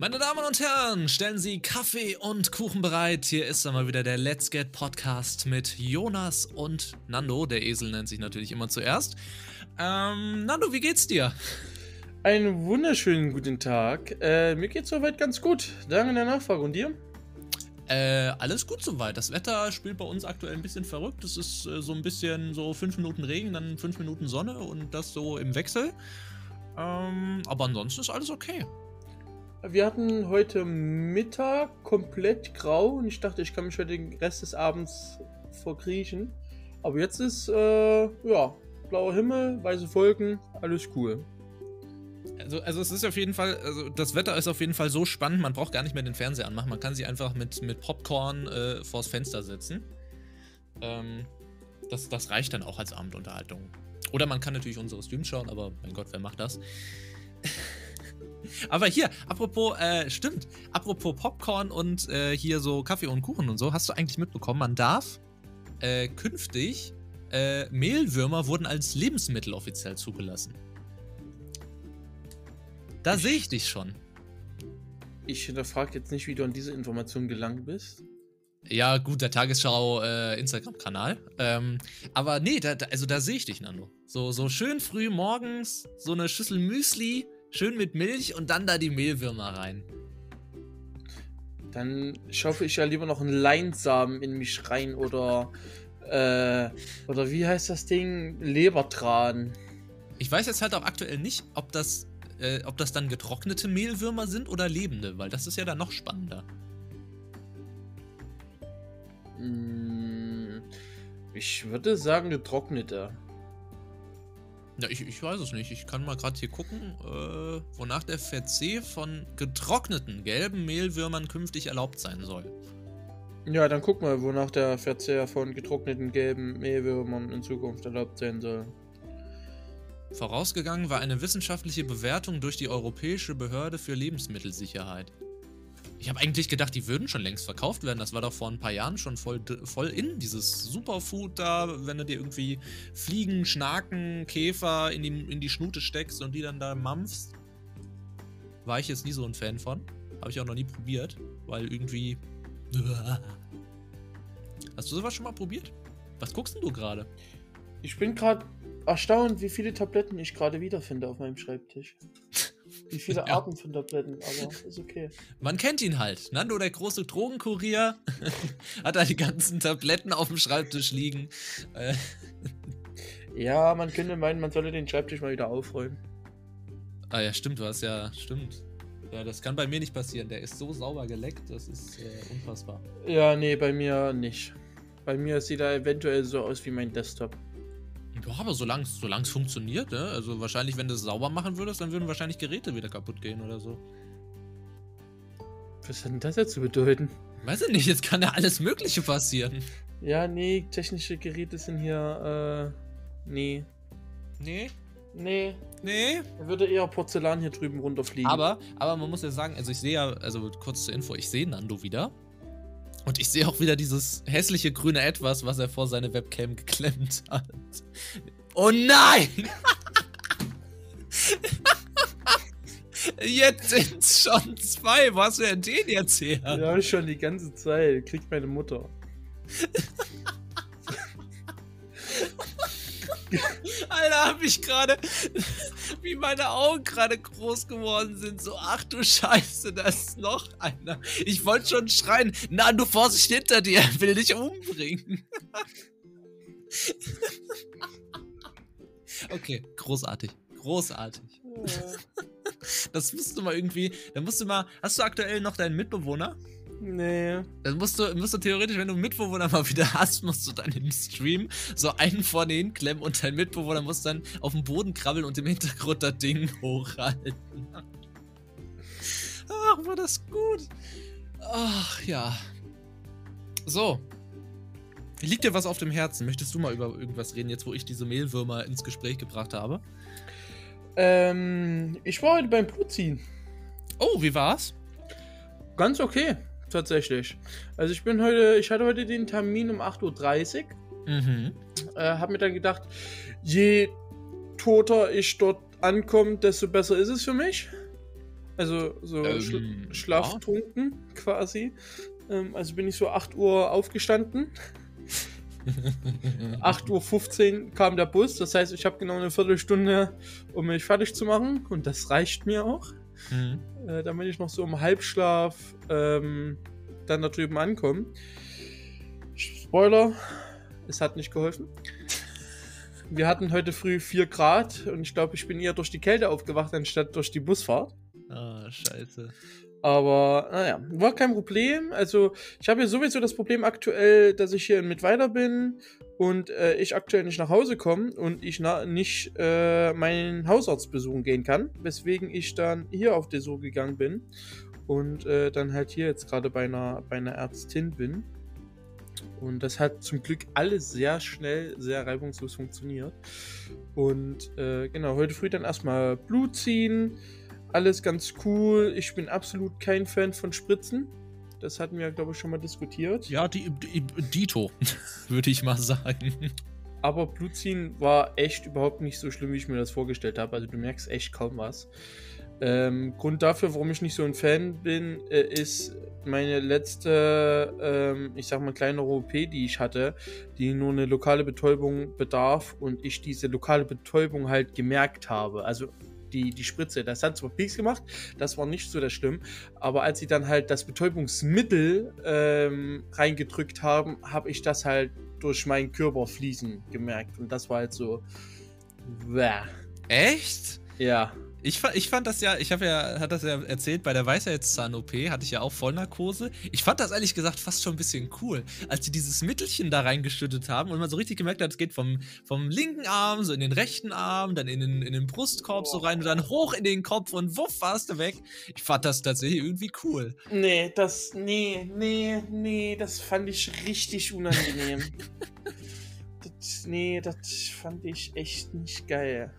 Meine Damen und Herren, stellen Sie Kaffee und Kuchen bereit. Hier ist einmal wieder der Let's Get Podcast mit Jonas und Nando. Der Esel nennt sich natürlich immer zuerst. Ähm, Nando, wie geht's dir? Einen wunderschönen guten Tag. Äh, mir geht's soweit ganz gut. Danke der Nachfrage. Und dir? Äh, alles gut soweit. Das Wetter spielt bei uns aktuell ein bisschen verrückt. Es ist äh, so ein bisschen so fünf Minuten Regen, dann fünf Minuten Sonne und das so im Wechsel. Ähm, aber ansonsten ist alles okay. Wir hatten heute Mittag komplett grau und ich dachte, ich kann mich heute den Rest des Abends verkriechen. Aber jetzt ist, äh, ja, blauer Himmel, weiße Wolken, alles cool. Also, also es ist auf jeden Fall, also das Wetter ist auf jeden Fall so spannend, man braucht gar nicht mehr den Fernseher anmachen, man kann sich einfach mit, mit Popcorn äh, vors Fenster setzen. Ähm, das, das reicht dann auch als Abendunterhaltung. Oder man kann natürlich unsere Streams schauen, aber mein Gott, wer macht das? Aber hier, apropos, äh, stimmt, apropos Popcorn und äh, hier so Kaffee und Kuchen und so, hast du eigentlich mitbekommen, man darf äh, künftig, äh, Mehlwürmer wurden als Lebensmittel offiziell zugelassen. Da sehe ich dich schon. Ich hinterfrage jetzt nicht, wie du an diese Information gelangt bist. Ja, gut, der Tagesschau äh, Instagram-Kanal. Ähm, aber nee, da, da, also da sehe ich dich, Nando. So, so schön früh morgens, so eine Schüssel Müsli, schön mit Milch und dann da die Mehlwürmer rein. Dann schaufel ich ja lieber noch einen Leinsamen in mich rein oder, äh, oder wie heißt das Ding? Lebertran. Ich weiß jetzt halt auch aktuell nicht, ob das, äh, ob das dann getrocknete Mehlwürmer sind oder lebende, weil das ist ja dann noch spannender. Mm, Ich würde sagen getrocknete. Ja, ich, ich weiß es nicht. Ich kann mal gerade hier gucken, äh, wonach der Verzehr von getrockneten gelben Mehlwürmern künftig erlaubt sein soll. Ja, dann guck mal, wonach der Verzehr von getrockneten gelben Mehlwürmern in Zukunft erlaubt sein soll. Vorausgegangen war eine wissenschaftliche Bewertung durch die Europäische Behörde für Lebensmittelsicherheit. Ich habe eigentlich gedacht, die würden schon längst verkauft werden. Das war doch vor ein paar Jahren schon voll, voll in, dieses Superfood da, wenn du dir irgendwie Fliegen, Schnaken, Käfer in die, in die Schnute steckst und die dann da mampfst. War ich jetzt nie so ein Fan von. Habe ich auch noch nie probiert, weil irgendwie. Hast du sowas schon mal probiert? Was guckst denn du gerade? Ich bin gerade erstaunt, wie viele Tabletten ich gerade wiederfinde auf meinem Schreibtisch. Wie viele Ja. Arten von Tabletten, aber ist okay. Man kennt ihn halt. Nando, der große Drogenkurier, hat da die ganzen Tabletten auf dem Schreibtisch liegen. Äh, Ja, man könnte meinen, man solle den Schreibtisch mal wieder aufräumen. ah ja, stimmt, du hast ja, stimmt. Ja, das kann bei mir nicht passieren. Der ist so sauber geleckt, das ist äh, unfassbar. Ja, nee, bei mir nicht. Bei mir sieht er eventuell so aus wie mein Desktop. Ja, aber solange es funktioniert, ne? Also wahrscheinlich, wenn du es sauber machen würdest, dann würden wahrscheinlich Geräte wieder kaputt gehen oder so. Was hat denn das jetzt zu bedeuten? Weiß ich nicht, jetzt kann ja alles Mögliche passieren. Ja, nee, technische Geräte sind hier, äh, nee. Nee, Nee, nee. da würde eher Porzellan hier drüben runterfliegen. Aber, aber man muss ja sagen, also ich sehe ja, also kurz zur Info, ich sehe Nando wieder. Und ich sehe auch wieder dieses hässliche grüne Etwas, was er vor seine Webcam geklemmt hat. Oh nein! Jetzt sind's schon zwei. Wo hast du denn den jetzt her? Ja, schon die ganze Zeit. Kriegt meine Mutter. Alter, hab ich gerade, wie meine Augen gerade groß geworden sind. So, ach du Scheiße, da ist noch einer. Ich wollte schon schreien. Na, du Vorsicht hinter dir, will dich umbringen. okay, großartig. Großartig. Das musst du mal irgendwie, da musst du mal, hast du aktuell noch deinen Mitbewohner? Nee. Dann musst du, musst du theoretisch, wenn du einen Mitbewohner mal wieder hast, musst du dann im Stream so einen vorne hinklemmen und dein Mitbewohner muss dann auf den Boden krabbeln und im Hintergrund das Ding hochhalten. Ach, war das gut. Ach, ja. So. Liegt dir was auf dem Herzen? Möchtest du mal über irgendwas reden, jetzt wo ich diese Mehlwürmer ins Gespräch gebracht habe? Ähm, ich war heute beim Blutziehen. Oh, wie war's? Ganz okay, tatsächlich. Also ich bin heute, ich hatte heute den Termin um 8.30 Uhr. Mhm. Äh, hab mir dann gedacht, je toter ich dort ankomme, desto besser ist es für mich. Also so Ähm, schl schlaftrunken quasi. Ähm, also bin ich so 8 Uhr aufgestanden. 8.15 Uhr kam der Bus, das heißt, ich habe genau eine Viertelstunde, um mich fertig zu machen. Und das reicht mir auch. Mhm. Äh, damit ich noch so im Halbschlaf ähm, dann da drüben ankomme. Spoiler, es hat nicht geholfen. Wir hatten heute früh 4 Grad und ich glaube, ich bin eher durch die Kälte aufgewacht, anstatt durch die Busfahrt. Ah, scheiße. Aber naja, war kein Problem. Also ich habe hier sowieso das Problem aktuell, dass ich hier in Mittweida bin und äh, ich aktuell nicht nach Hause komme und ich nicht äh, meinen Hausarzt besuchen gehen kann, weswegen ich dann hier auf Suche gegangen bin und äh, dann halt hier jetzt gerade bei einer, bei einer Ärztin bin. Und das hat zum Glück alles sehr schnell, sehr reibungslos funktioniert. Und äh, genau, heute früh dann erstmal Blut ziehen. Alles ganz cool. Ich bin absolut kein Fan von Spritzen. Das hatten wir, glaube ich, schon mal diskutiert. Ja, die, die Dito, würde ich mal sagen. Aber Blutziehen war echt überhaupt nicht so schlimm, wie ich mir das vorgestellt habe. Also du merkst echt kaum was. Ähm, Grund dafür, warum ich nicht so ein Fan bin, äh, ist meine letzte, ähm, ich sag mal, kleine OP, die ich hatte, die nur eine lokale Betäubung bedarf und ich diese lokale Betäubung halt gemerkt habe. Also die, die Spritze, das hat zwar Peaks gemacht, das war nicht so das schlimm, aber als sie dann halt das Betäubungsmittel ähm, reingedrückt haben, habe ich das halt durch meinen Körper fließen gemerkt und das war halt so, bäh. Echt? ja. Ich, ich fand das ja, ich habe ja, hat das ja erzählt, bei der Weisheitszahn-OP hatte ich ja auch Vollnarkose. Ich fand das ehrlich gesagt fast schon ein bisschen cool, als sie dieses Mittelchen da reingeschüttet haben und man so richtig gemerkt hat, es geht vom, vom linken Arm so in den rechten Arm, dann in den, in den Brustkorb so rein und dann hoch in den Kopf und wuff, warst du weg. Ich fand das tatsächlich irgendwie cool. Nee, das, nee, nee, nee, das fand ich richtig unangenehm. das, nee, das fand ich echt nicht geil.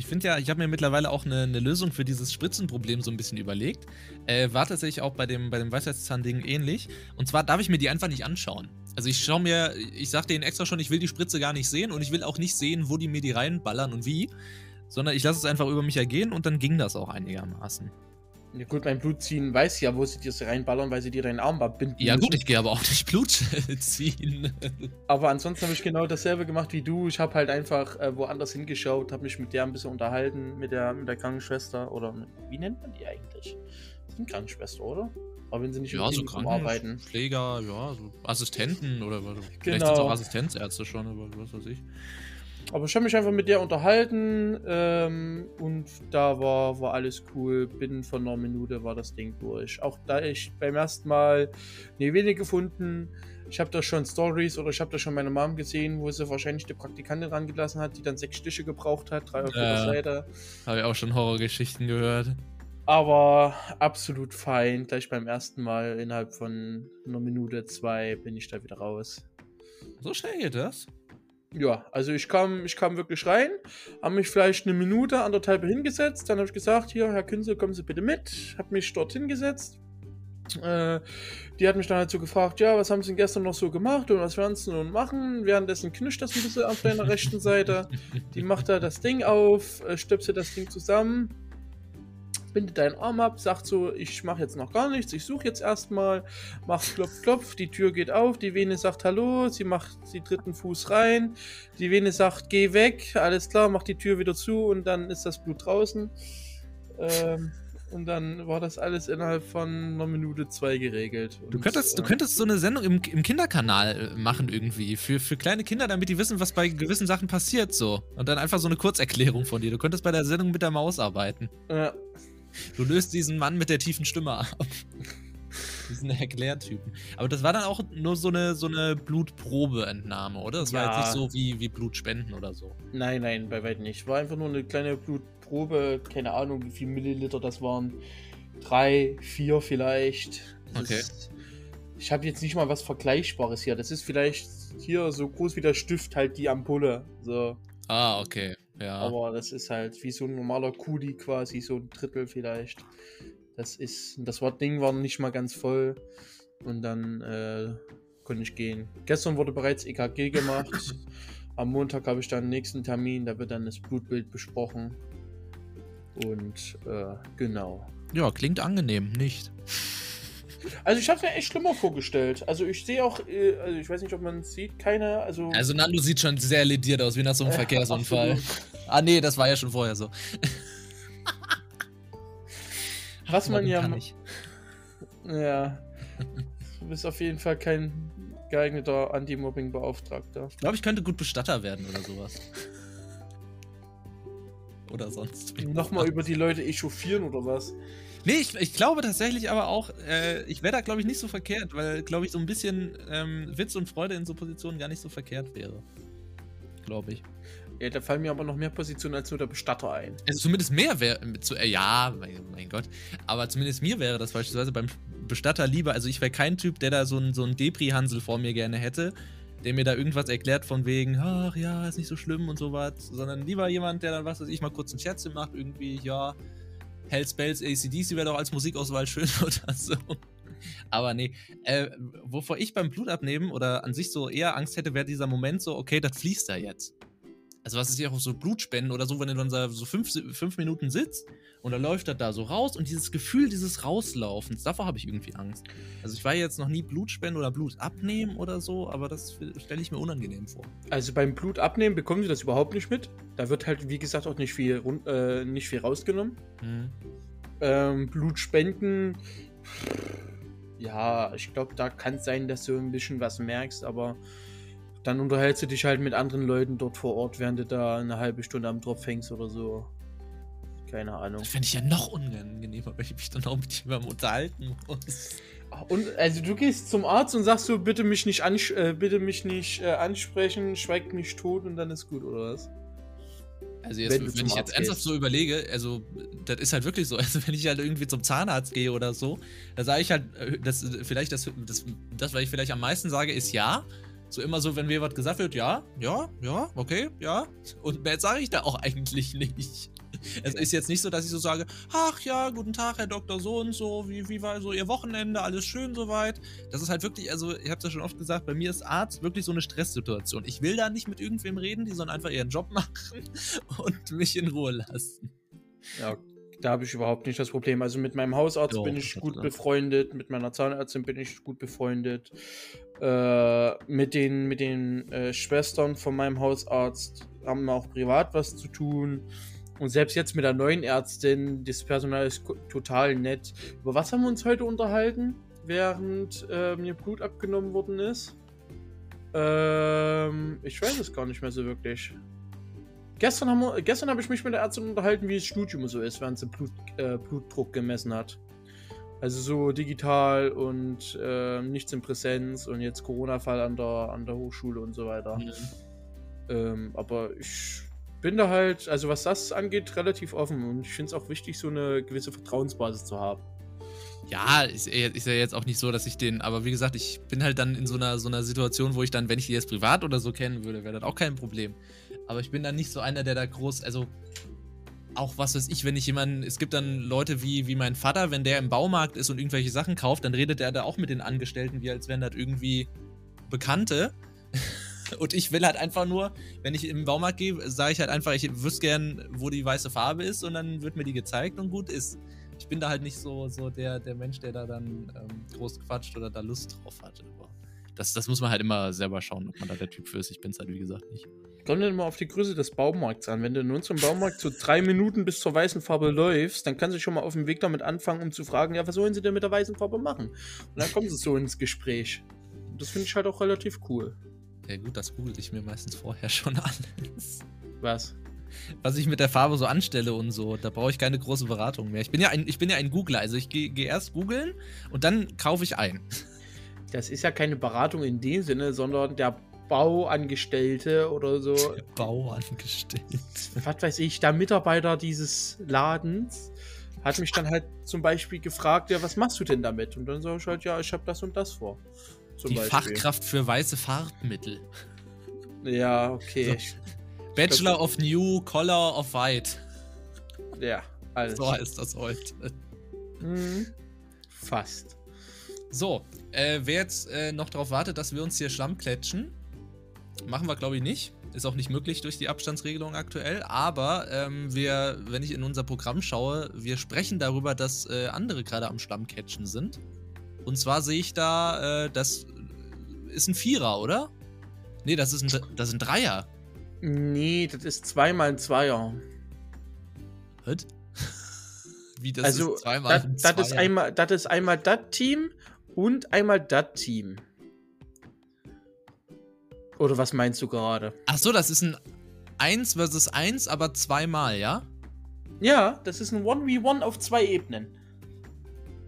Ich finde ja, ich habe mir mittlerweile auch eine, eine Lösung für dieses Spritzenproblem so ein bisschen überlegt. Äh, war tatsächlich auch bei dem, bei dem Weisheitszahn-Ding ähnlich. Und zwar darf ich mir die einfach nicht anschauen. Also ich schaue mir, ich sag denen extra schon, ich will die Spritze gar nicht sehen und ich will auch nicht sehen, wo die mir die reinballern und wie. Sondern ich lasse es einfach über mich ergehen und dann ging das auch einigermaßen. Ja gut, beim Blutziehen weiß ja, wo sie dir reinballern, weil sie dir deinen Arm abbinden Ja gut, ich gehe aber auch nicht Blut ziehen. Aber ansonsten habe ich genau dasselbe gemacht wie du. Ich habe halt einfach äh, woanders hingeschaut, habe mich mit der ein bisschen unterhalten, mit der, mit der Krankenschwester oder mit, wie nennt man die eigentlich? Das eine Krankenschwester, oder? Aber wenn sie nicht ja, so Klinikum arbeiten. Krankenpfleger, ja, so Assistenten oder was. Vielleicht Genau. sind es auch Assistenzärzte schon, aber was weiß ich. Aber ich habe mich einfach mit der unterhalten ähm, und da war, war alles cool. Binnen von einer Minute war das Ding durch. Auch da ich beim ersten Mal eine Vene gefunden, ich habe da schon Stories oder ich habe da schon meine Mom gesehen, wo sie wahrscheinlich die Praktikantin rangelassen hat, die dann sechs Stiche gebraucht hat, drei auf jeder Ja. Seite. Habe ich auch schon Horrorgeschichten gehört. Aber absolut fein. Gleich beim ersten Mal innerhalb von einer Minute, zwei bin ich da wieder raus. So schnell geht das? Ja, also ich kam, ich kam wirklich rein, habe mich vielleicht eine Minute, anderthalb hingesetzt, dann habe ich gesagt, hier, Herr Künzel, kommen Sie bitte mit, habe mich dort hingesetzt. Äh, die hat mich dann halt so gefragt, ja, was haben Sie denn gestern noch so gemacht und was werden Sie nun machen? Währenddessen knischt das ein bisschen auf deiner rechten Seite. Die macht da das Ding auf, äh, stöpselt das Ding zusammen, bindet deinen Arm ab, sagt so, ich mache jetzt noch gar nichts, ich suche jetzt erstmal, macht klopf, klopf, die Tür geht auf, die Vene sagt Hallo, sie macht sie dritten Fuß rein, die Vene sagt, geh weg, alles klar, macht die Tür wieder zu und dann ist das Blut draußen. Ähm, und dann war das alles innerhalb von einer Minute zwei geregelt. Du Und, könntest, du äh, könntest so eine Sendung im, im Kinderkanal äh, machen irgendwie. Für, für kleine Kinder, damit die wissen, was bei gewissen Sachen passiert so. Und dann einfach so eine Kurzerklärung von dir. Du könntest bei der Sendung mit der Maus arbeiten. Ja, Du löst diesen Mann mit der tiefen Stimme ab. diesen Erklärtypen. Aber das war dann auch nur so eine, so eine Blutprobeentnahme, oder? Das war Ja. jetzt nicht so wie, wie Blutspenden oder so. nein, nein, bei weitem nicht. War einfach nur eine kleine Blutprobe, keine Ahnung, wie viel Milliliter das waren. Drei, vier vielleicht. Das Okay. Ist, ich habe jetzt nicht mal was Vergleichbares hier. Das ist vielleicht hier so groß wie der Stift, halt die Ampulle. So. Ah, okay. Ja. Aber das ist halt wie so ein normaler Kuli quasi, so ein Drittel vielleicht. Das ist, das war, Ding war nicht mal ganz voll. Und dann äh, konnte ich gehen. Gestern wurde bereits EKG gemacht. Am Montag habe ich dann den nächsten Termin, da wird dann das Blutbild besprochen. Und äh, genau. Ja, klingt angenehm, nicht. Also ich habe mir echt schlimmer vorgestellt. Also ich sehe auch, äh, also ich weiß nicht, ob man es sieht, keine, also... Also Nando sieht schon sehr lediert aus, wie nach so einem Verkehrsunfall. Ah nee, das war ja schon vorher so. Was man ja... Ja. Du bist auf jeden Fall kein geeigneter Anti-Mobbing-Beauftragter. Ich glaube, ich könnte gut Bestatter werden oder sowas. Oder sonst. Nochmal über die Leute echauffieren oder was? Nee, ich, ich glaube tatsächlich aber auch, äh, ich wäre da, glaube ich, nicht so verkehrt, weil, glaube ich, so ein bisschen ähm, Witz und Freude in so Positionen gar nicht so verkehrt wäre. Glaube ich. Ja, da fallen mir aber noch mehr Positionen als nur der Bestatter ein. Also zumindest mehr wäre, zu, äh, ja, mein, mein Gott, aber zumindest mir wäre das beispielsweise beim Bestatter lieber, also ich wäre kein Typ, der da so einen so Depri-Hansel vor mir gerne hätte, der mir da irgendwas erklärt von wegen, ach ja, ist nicht so schlimm und sowas, sondern lieber jemand, der dann, was weiß ich, mal kurz ein Scherze macht, irgendwie, ja, Hells Bells, ACDC wäre doch als Musikauswahl schön oder so. Aber nee, äh, wovor ich beim Blutabnehmen oder an sich so eher Angst hätte, wäre dieser Moment so, okay, das fließt da jetzt. Also was ist ja auch so Blutspenden oder so, wenn du dann so fünf, fünf Minuten sitzt und dann läuft das da so raus und dieses Gefühl dieses Rauslaufens, davor habe ich irgendwie Angst. Also ich war jetzt noch nie Blutspenden oder Blut abnehmen oder so, aber das stelle ich mir unangenehm vor. Also beim Blutabnehmen bekommen sie das überhaupt nicht mit. Da wird halt, wie gesagt, auch nicht viel, äh, nicht viel rausgenommen. Hm. Ähm, Blutspenden, ja, ich glaube, da kann es sein, dass du ein bisschen was merkst, aber dann unterhältst du dich halt mit anderen Leuten dort vor Ort, während du da eine halbe Stunde am Tropf hängst oder so. Keine Ahnung. Das fände ich ja noch unangenehmer, weil ich mich dann auch mit jemandem unterhalten muss. Und also du gehst zum Arzt und sagst so, bitte mich nicht, ansch äh, bitte mich nicht äh, ansprechen, schweigt mich tot und dann ist gut, oder was? Also jetzt, Wenn wenn, ich jetzt ernsthaft gehst. so überlege, also das ist halt wirklich so, also wenn ich halt irgendwie zum Zahnarzt gehe oder so, da sage ich halt, äh, das, vielleicht das, das, das, was ich vielleicht am meisten sage, ist ja. So immer so, wenn mir was gesagt wird, ja, ja, ja, okay, ja. Und mehr sage ich da auch eigentlich nicht. Es ist jetzt nicht so, dass ich so sage, ach ja, guten Tag, Herr Doktor, so und so, wie, wie war so Ihr Wochenende, alles schön soweit. Das ist halt wirklich, also ich habe es ja schon oft gesagt, bei mir ist Arzt wirklich so eine Stresssituation. Ich will da nicht mit irgendwem reden, die sollen einfach ihren Job machen und mich in Ruhe lassen. Ja, da habe ich überhaupt nicht das Problem. Also mit meinem Hausarzt Doch, bin ich gut er. befreundet, mit meiner Zahnärztin bin ich gut befreundet. Äh, mit den, mit den äh, Schwestern von meinem Hausarzt haben wir auch privat was zu tun. Und selbst jetzt mit der neuen Ärztin, das Personal ist total nett. Über was haben wir uns heute unterhalten, während äh, mir Blut abgenommen worden ist? Ähm, ich weiß es gar nicht mehr so wirklich. Gestern, haben wir, gestern habe ich mich mit der Ärztin unterhalten, wie das Studium so ist, während sie Blut, äh, Blutdruck gemessen hat. Also so digital und äh, nichts in Präsenz und jetzt Corona-Fall an der, an der Hochschule und so weiter. Ähm, aber ich bin da halt, also was das angeht, relativ offen und ich finde es auch wichtig, so eine gewisse Vertrauensbasis zu haben. Ja, ist, ja- ist ja jetzt auch nicht so, dass ich den, aber wie gesagt, ich bin halt dann in so einer, so einer Situation, wo ich dann, wenn ich die jetzt privat oder so kennen würde, wäre das auch kein Problem. Aber ich bin dann nicht so einer, der da groß, also auch was weiß ich, wenn ich jemanden, es gibt dann Leute wie, wie mein Vater, wenn der im Baumarkt ist und irgendwelche Sachen kauft, dann redet er da auch mit den Angestellten, wie als wären das irgendwie Bekannte. Und ich will halt einfach nur, wenn ich im Baumarkt gehe, sage ich halt einfach, ich wüsste gern, wo die weiße Farbe ist und dann wird mir die gezeigt und gut ist. Ich bin da halt nicht so, so der, der Mensch, der da dann ähm, groß quatscht oder da Lust drauf hat. Aber das, das muss man halt immer selber schauen, ob man da der Typ für ist. Ich bin es halt, wie gesagt, nicht. Kommt mal auf die Größe des Baumarkts an. Wenn du in unserem Baumarkt so drei Minuten bis zur weißen Farbe läufst, dann kannst du schon mal auf dem Weg damit anfangen, um zu fragen, ja, was sollen sie denn mit der weißen Farbe machen? Und dann kommen sie so ins Gespräch. Das finde ich halt auch relativ cool. Ja gut, das google ich mir meistens vorher schon alles. Was? Was ich mit der Farbe so anstelle und so, da brauche ich keine große Beratung mehr. Ich bin ja ein, ich bin ja ein Googler, also ich gehe geh erst googeln und dann kaufe ich ein. Das ist ja keine Beratung in dem Sinne, sondern der Bauangestellte oder so, Bauangestellt. was weiß ich, der Mitarbeiter dieses Ladens hat mich dann halt zum Beispiel gefragt, ja, was machst du denn damit? Und dann sage ich halt, ja, ich habe das und das vor. Zum Die Beispiel. Fachkraft für weiße Farbmittel. Ja, okay. So. Bachelor of New, Color of White. Ja, alles. So heißt das heute. Mhm. Fast. So, äh, wer jetzt äh, noch darauf wartet, dass wir uns hier Schlamm klatschen, machen wir glaube ich nicht. Ist auch nicht möglich durch die Abstandsregelung aktuell. Aber ähm, wir, wenn ich in unser Programm schaue, wir sprechen darüber, dass äh, andere gerade am Stammcatchen sind. Und zwar sehe ich da, äh, das ist ein Vierer, oder? Nee, das ist ein, das ist ein Dreier. Nee, das ist zweimal ein Zweier. Was? Wie das also, ist zweimal dat, ein Zweier? Das ist einmal das ist einmal das Team und einmal das Team. Oder was meinst du gerade? Ach so, das ist ein 1 versus 1, aber zweimal, ja? Ja, das ist ein 1v1 auf zwei Ebenen.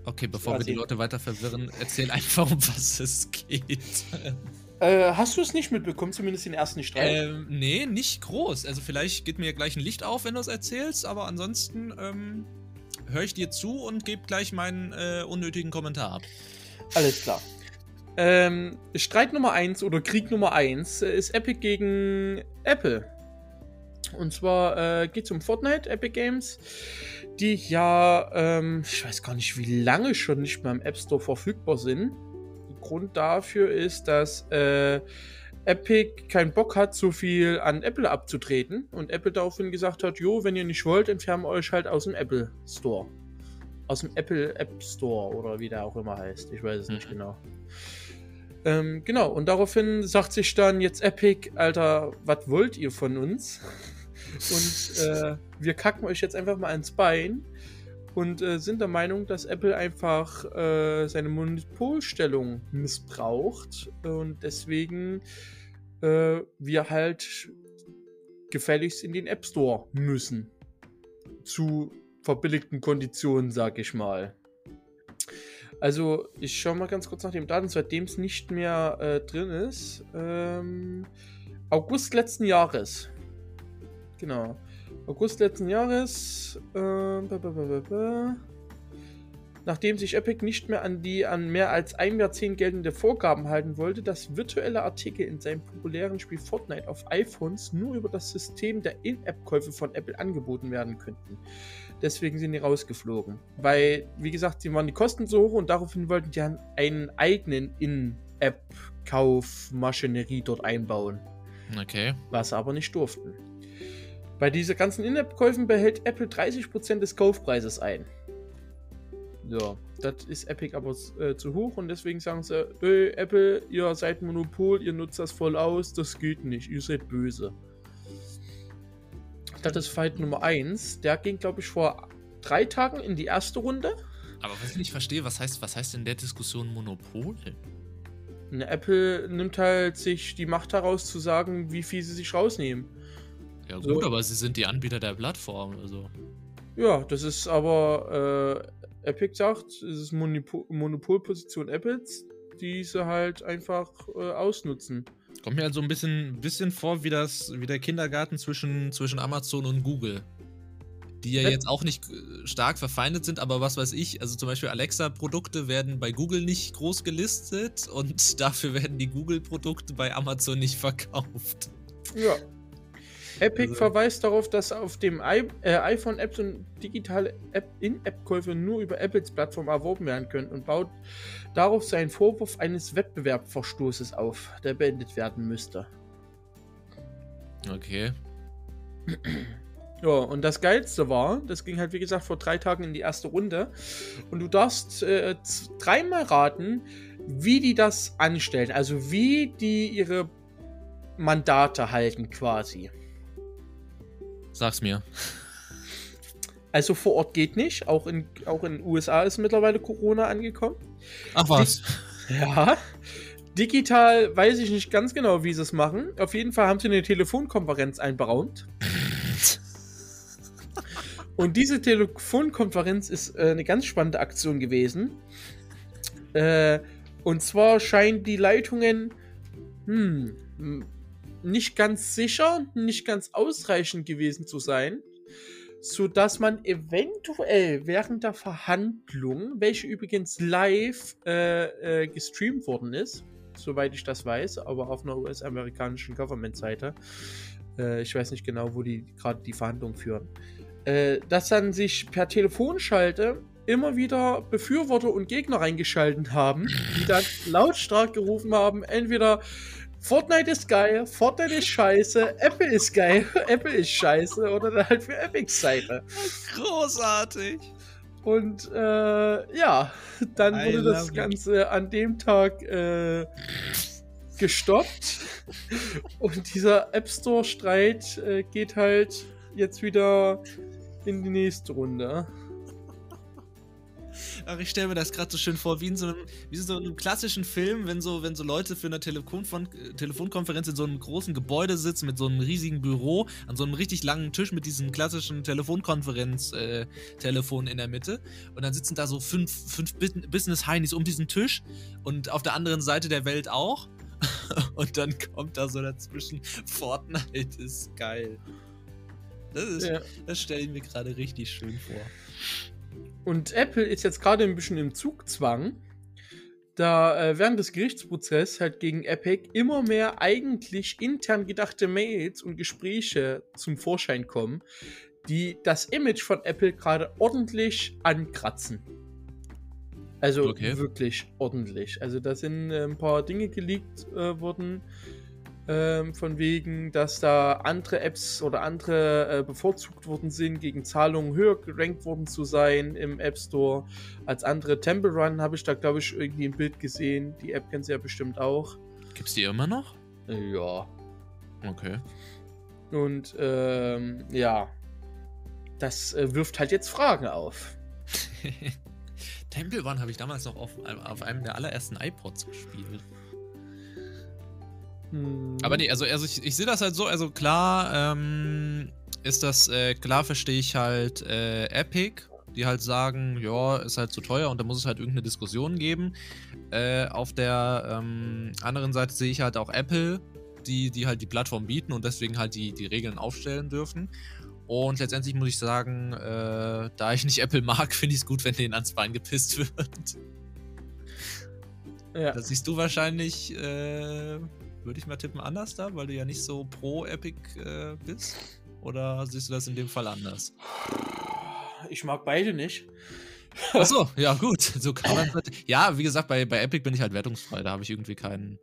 Okay, bevor wir die Leute weiter verwirren, erzähl einfach, um was es geht. Äh, hast du es nicht mitbekommen, zumindest den ersten Streit? Ähm, nee, nicht groß. Also vielleicht geht mir gleich ein Licht auf, wenn du es erzählst, aber ansonsten ähm, höre ich dir zu und gebe gleich meinen äh, unnötigen Kommentar ab. Alles klar. Ähm, Streit Nummer 1 oder Krieg Nummer 1 ist Epic gegen Apple. Und zwar äh, geht es um Fortnite, Epic Games, die ja, ähm, ich weiß gar nicht, wie lange schon nicht mehr im App Store verfügbar sind. Grund dafür ist, dass äh, Epic keinen Bock hat, so viel an Apple abzutreten und Apple daraufhin gesagt hat, jo, wenn ihr nicht wollt, entfernen euch halt aus dem Apple Store. Aus dem Apple App Store oder wie der auch immer heißt. Ich weiß es mhm. nicht genau. Ähm, genau, und daraufhin sagt sich dann jetzt Epic, Alter, was wollt ihr von uns? Und äh, wir kacken euch jetzt einfach mal ins Bein und äh, sind der Meinung, dass Apple einfach äh, seine Monopolstellung missbraucht und deswegen äh, wir halt gefälligst in den App Store müssen. Zu verbilligten Konditionen, sag ich mal. Also, ich schaue mal ganz kurz nach dem Daten, seitdem es nicht mehr äh, drin ist. Ähm, August letzten Jahres. Genau. August letzten Jahres. Äh, nachdem sich Epic nicht mehr an die an mehr als ein Jahrzehnt geltende Vorgaben halten wollte, dass virtuelle Artikel in seinem populären Spiel Fortnite auf iPhones nur über das System der In-App-Käufe von Apple angeboten werden könnten. Deswegen sind die rausgeflogen. Weil, wie gesagt, die waren die Kosten so hoch und daraufhin wollten die einen eigenen In-App-Kaufmaschinerie dort einbauen. Okay. Was aber nicht durften. Bei diesen ganzen In-App-Käufen behält Apple 30% des Kaufpreises ein. Ja, das ist Epic aber äh, zu hoch und deswegen sagen sie, Apple, ihr seid Monopol, ihr nutzt das voll aus, das geht nicht, ihr seid böse. Das ist Fight Nummer 1. Der ging, glaube ich, vor drei Tagen in die erste Runde. Aber was ich nicht verstehe, was heißt, was heißt in der Diskussion Monopol? Eine Apple nimmt halt sich die Macht heraus zu sagen, wie viel sie sich rausnehmen. Ja gut, so. aber sie sind die Anbieter der Plattform, also. Ja, das ist aber, äh, Epic sagt, es ist Monopol Monopolposition Apples, die sie halt einfach äh, ausnutzen. Kommt mir halt so ein bisschen, bisschen vor wie, das, wie der Kindergarten zwischen, zwischen Amazon und Google. Die ja jetzt auch nicht äh, stark verfeindet sind, aber was weiß ich, also zum Beispiel Alexa-Produkte werden bei Google nicht groß gelistet und dafür werden die Google-Produkte bei Amazon nicht verkauft. Ja, Epic also, verweist darauf, dass auf dem I äh, iPhone-Apps und digitale App In-App-Käufe nur über Apples Plattform erworben werden können und baut darauf seinen Vorwurf eines Wettbewerbsverstoßes auf, der beendet werden müsste. Okay. Ja, und das Geilste war, das ging halt wie gesagt vor drei Tagen in die erste Runde. Und du darfst äh, dreimal raten, wie die das anstellen. Also wie die ihre Mandate halten quasi. Sag's mir. Also vor Ort geht nicht. Auch in, auch in den USA ist mittlerweile Corona angekommen. Ach was. Di ja. Digital weiß ich nicht ganz genau, wie sie es machen. Auf jeden Fall haben sie eine Telefonkonferenz einberaumt. Und diese Telefonkonferenz ist äh, eine ganz spannende Aktion gewesen. Äh, und zwar scheinen die Leitungen hm, nicht ganz sicher, nicht ganz ausreichend gewesen zu sein, so dass man eventuell während der Verhandlung, welche übrigens live äh, äh, gestreamt worden ist, soweit ich das weiß, aber auf einer US-amerikanischen Government-Seite, äh, ich weiß nicht genau, wo die gerade die Verhandlungen führen, äh, dass dann sich per Telefonschalte immer wieder Befürworter und Gegner reingeschaltet haben, die dann lautstark gerufen haben, entweder Fortnite ist geil, Fortnite ist scheiße, Apple ist geil, Apple ist scheiße oder dann halt für Epics Seite. Großartig. Und äh, ja, dann I wurde das. Ganze an dem Tag äh, gestoppt. Und dieser App Store-Streit äh, geht halt jetzt wieder in die nächste Runde. Ach, ich stelle mir das gerade so schön vor, wie in so einem, wie in so einem klassischen Film, wenn so, wenn so Leute für eine Telefonfon Telefonkonferenz in so einem großen Gebäude sitzen mit so einem riesigen Büro, an so einem richtig langen Tisch mit diesem klassischen Telefonkonferenz-Telefon in der Mitte. Und dann sitzen da so fünf, fünf Bus- Business-Heinis um diesen Tisch und auf der anderen Seite der Welt auch. Und dann kommt da so dazwischen, Fortnite ist geil. Das, ist- Ja. das stelle ich mir gerade richtig schön vor. Und Apple ist jetzt gerade ein bisschen im Zugzwang, da äh, während des Gerichtsprozesses halt gegen Epic immer mehr eigentlich intern gedachte Mails und Gespräche zum Vorschein kommen, die das Image von Apple gerade ordentlich ankratzen. Also Okay. wirklich ordentlich. Also da sind äh, ein paar Dinge geleakt äh, worden, ähm, von wegen, dass da andere Apps oder andere äh, bevorzugt worden sind, gegen Zahlungen höher gerankt worden zu sein im App Store als andere. Temple Run habe ich da, glaube ich, irgendwie ein Bild gesehen. Die App kennst du ja bestimmt auch. Gibt's die immer noch? Ja. Okay. Und ähm, ja, das äh, wirft halt jetzt Fragen auf. Temple Run habe ich damals noch auf, auf einem der allerersten iPods gespielt. Hm. Aber nee, also, also ich, ich sehe das halt so, also klar ähm, ist das, äh, klar verstehe ich halt äh, Epic, die halt sagen, ja, ist halt zu teuer und da muss es halt irgendeine Diskussion geben. Äh, auf der ähm, anderen Seite sehe ich halt auch Apple, die, die halt die Plattform bieten und deswegen halt die, die Regeln aufstellen dürfen. Und letztendlich muss ich sagen, äh, da ich nicht Apple mag, finde ich es gut, wenn denen ans Bein gepisst wird. Ja. Das siehst du wahrscheinlich, äh, würde ich mal tippen, anders da, weil du ja nicht so pro Epic äh, bist. Oder siehst du das in dem Fall anders? Ich mag beide nicht. Achso, ja gut. So kann man. Ja, wie gesagt, bei, bei Epic bin ich halt wertungsfrei. Da habe ich irgendwie keinen,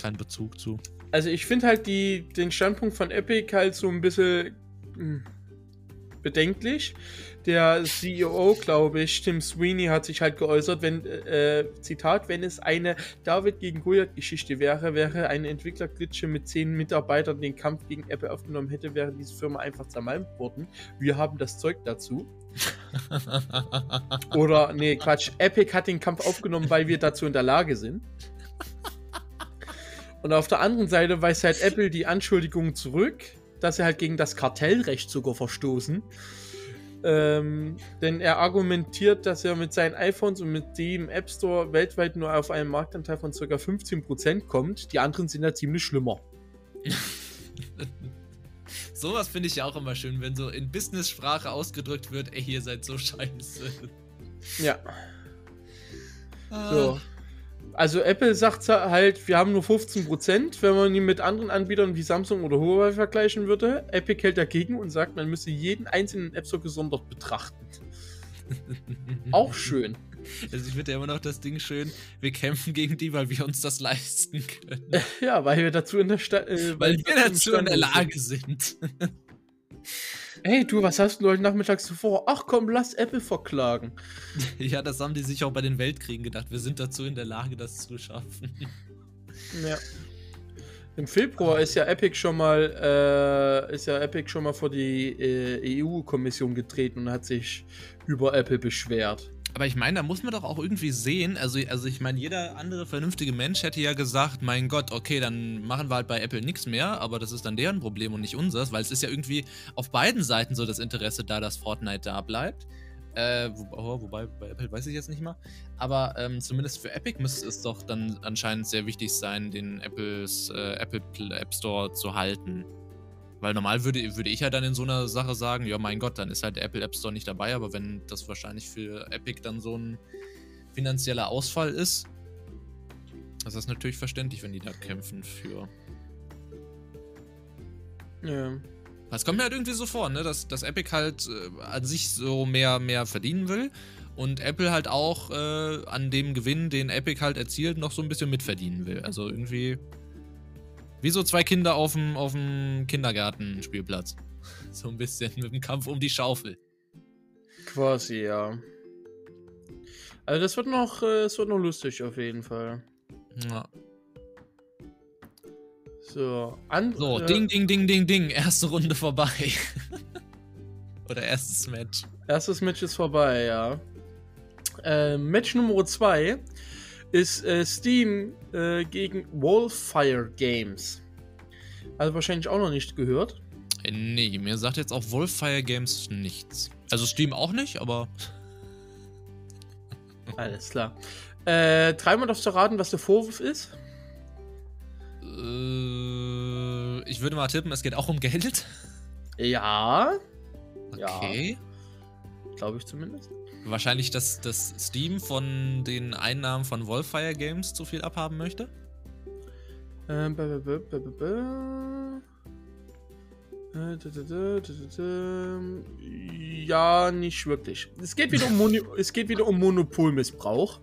keinen Bezug zu. Also ich finde halt die, den Standpunkt von Epic halt so ein bisschen hm, bedenklich. Der CEO, glaube ich, Tim Sweeney, hat sich halt geäußert, wenn, äh, Zitat, wenn es eine David gegen Goliath-Geschichte wäre, wäre eine Entwicklerglitsche mit zehn Mitarbeitern den Kampf gegen Apple aufgenommen hätte, wäre diese Firma einfach zermalmt worden. Wir haben das Zeug dazu. Oder, nee, Quatsch, Epic hat den Kampf aufgenommen, weil wir dazu in der Lage sind. Und auf der anderen Seite weist halt Apple die Anschuldigungen zurück, dass sie halt gegen das Kartellrecht sogar verstoßen. Ähm, denn er argumentiert, dass er mit seinen iPhones und mit dem App Store weltweit nur auf einen Marktanteil von ca. 15% kommt. Die anderen sind ja ziemlich schlimmer. Sowas finde ich ja auch immer schön, wenn so in Business-Sprache ausgedrückt wird, ey, ihr seid so scheiße. Ja. Ah. So. Also Apple sagt halt, wir haben nur 15%, wenn man ihn mit anderen Anbietern wie Samsung oder Huawei vergleichen würde. Epic hält dagegen und sagt, man müsse jeden einzelnen App Store gesondert betrachten. Auch schön. Also ich finde ja immer noch das Ding schön, wir kämpfen gegen die, weil wir uns das leisten können. Ja, weil wir dazu in der Stadt. Äh, Weil wir dazu in der Lage sind. sind. Hey, du, was hast du heute nachmittags so vor? Ach komm, lass Apple verklagen. Ja, das haben die sich auch bei den Weltkriegen gedacht. Wir sind dazu in der Lage, das zu schaffen. Ja. Im Februar ist ja Epic schon mal, äh, ist ja Epic schon mal vor die äh, EU-Kommission getreten und hat sich über Apple beschwert. Aber ich meine, da muss man doch auch irgendwie sehen, also, also ich meine, jeder andere vernünftige Mensch hätte ja gesagt, mein Gott, okay, dann machen wir halt bei Apple nichts mehr, aber das ist dann deren Problem und nicht unseres, weil es ist ja irgendwie auf beiden Seiten so das Interesse da, dass Fortnite da bleibt. Äh, wo, oh, wobei, bei Apple weiß ich jetzt nicht mal. Aber ähm, zumindest für Epic müsste es doch dann anscheinend sehr wichtig sein, den Apples, äh, Apple Pl- App Store zu halten. Weil normal würde, würde ich ja dann in so einer Sache sagen, ja mein Gott, dann ist halt der Apple App Store nicht dabei, aber wenn das wahrscheinlich für Epic dann so ein finanzieller Ausfall ist, ist das natürlich verständlich, wenn die da kämpfen für. Ja. Es kommt mir halt irgendwie so vor, ne, dass, dass Epic halt äh, an sich so mehr, mehr verdienen will und Apple halt auch äh, an dem Gewinn, den Epic halt erzielt, noch so ein bisschen mitverdienen will. Also irgendwie wie so zwei Kinder auf dem, auf dem Kindergartenspielplatz. So ein bisschen mit dem Kampf um die Schaufel. Quasi, ja. Also das wird noch, äh, das wird noch lustig auf jeden Fall. Ja. So, an, So, äh, ding, ding, ding, ding, ding. Erste Runde vorbei. Oder erstes Match. Erstes Match ist vorbei, ja. Äh, Match Nummer 2 ist äh, Steam äh, gegen Wallfire Games. Also wahrscheinlich auch noch nicht gehört. Äh, Nee, mir sagt jetzt auch Wolfire Games nichts. Also Steam auch nicht, aber. Alles klar. Äh, dreimal darfst du raten, was der Vorwurf ist. Äh, ich würde mal tippen, es geht auch um Geld. Ja, Ja. Glaube ich zumindest. Wahrscheinlich, dass das Steam von den Einnahmen von Wolfire Games zu viel abhaben möchte. Ähm. Äh, dä, dä, dä. Ja, nicht wirklich. Es geht wieder um, Moni es geht wieder um Monopolmissbrauch.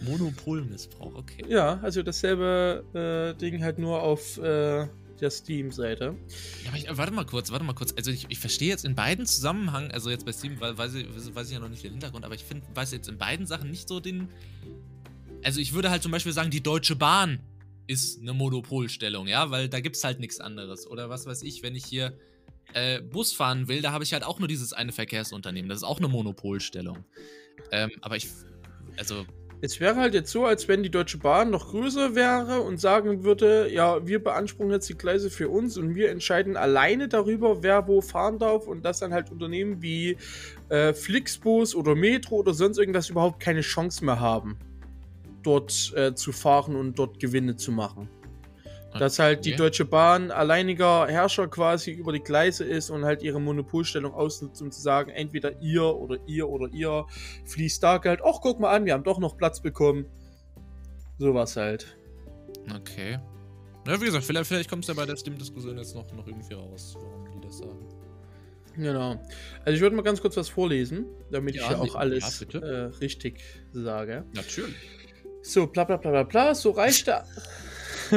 Monopolmissbrauch, okay. Ja, also dasselbe äh, Ding halt nur auf äh, der Steam-Seite. Ja, aber ich, warte mal kurz, warte mal kurz. Also ich, ich verstehe jetzt in beiden Zusammenhängen, also jetzt bei Steam weiß ich, weiß ich ja noch nicht den Hintergrund, aber ich finde, weiß jetzt in beiden Sachen nicht so den. Also ich würde halt zum Beispiel sagen, die Deutsche Bahn ist eine Monopolstellung, ja, weil da gibt's halt nichts anderes. Oder was weiß ich, wenn ich hier äh, Bus fahren will, da habe ich halt auch nur dieses eine Verkehrsunternehmen. Das ist auch eine Monopolstellung. Ähm, aber ich, also Es wäre halt jetzt so, als wenn die Deutsche Bahn noch größer wäre und sagen würde, ja, wir beanspruchen jetzt die Gleise für uns und wir entscheiden alleine darüber, wer wo fahren darf und dass dann halt Unternehmen wie äh, Flixbus oder Metro oder sonst irgendwas überhaupt keine Chance mehr haben, dort äh, zu fahren und dort Gewinne zu machen. Dass halt die Okay. Deutsche Bahn alleiniger Herrscher quasi über die Gleise ist und halt ihre Monopolstellung ausnutzt, um zu sagen, entweder ihr oder ihr oder ihr fließt da Geld. Ach, guck mal an, wir haben doch noch Platz bekommen. Sowas halt. Okay. Na, wie gesagt, vielleicht, vielleicht kommt es ja bei der Steam-Diskussion jetzt noch, noch irgendwie raus, warum die das sagen. Genau. Also ich würde mal ganz kurz was vorlesen, damit Ja, ich ja auch alles ja, äh, richtig sage. Natürlich. So, bla bla bla bla bla. So reicht der.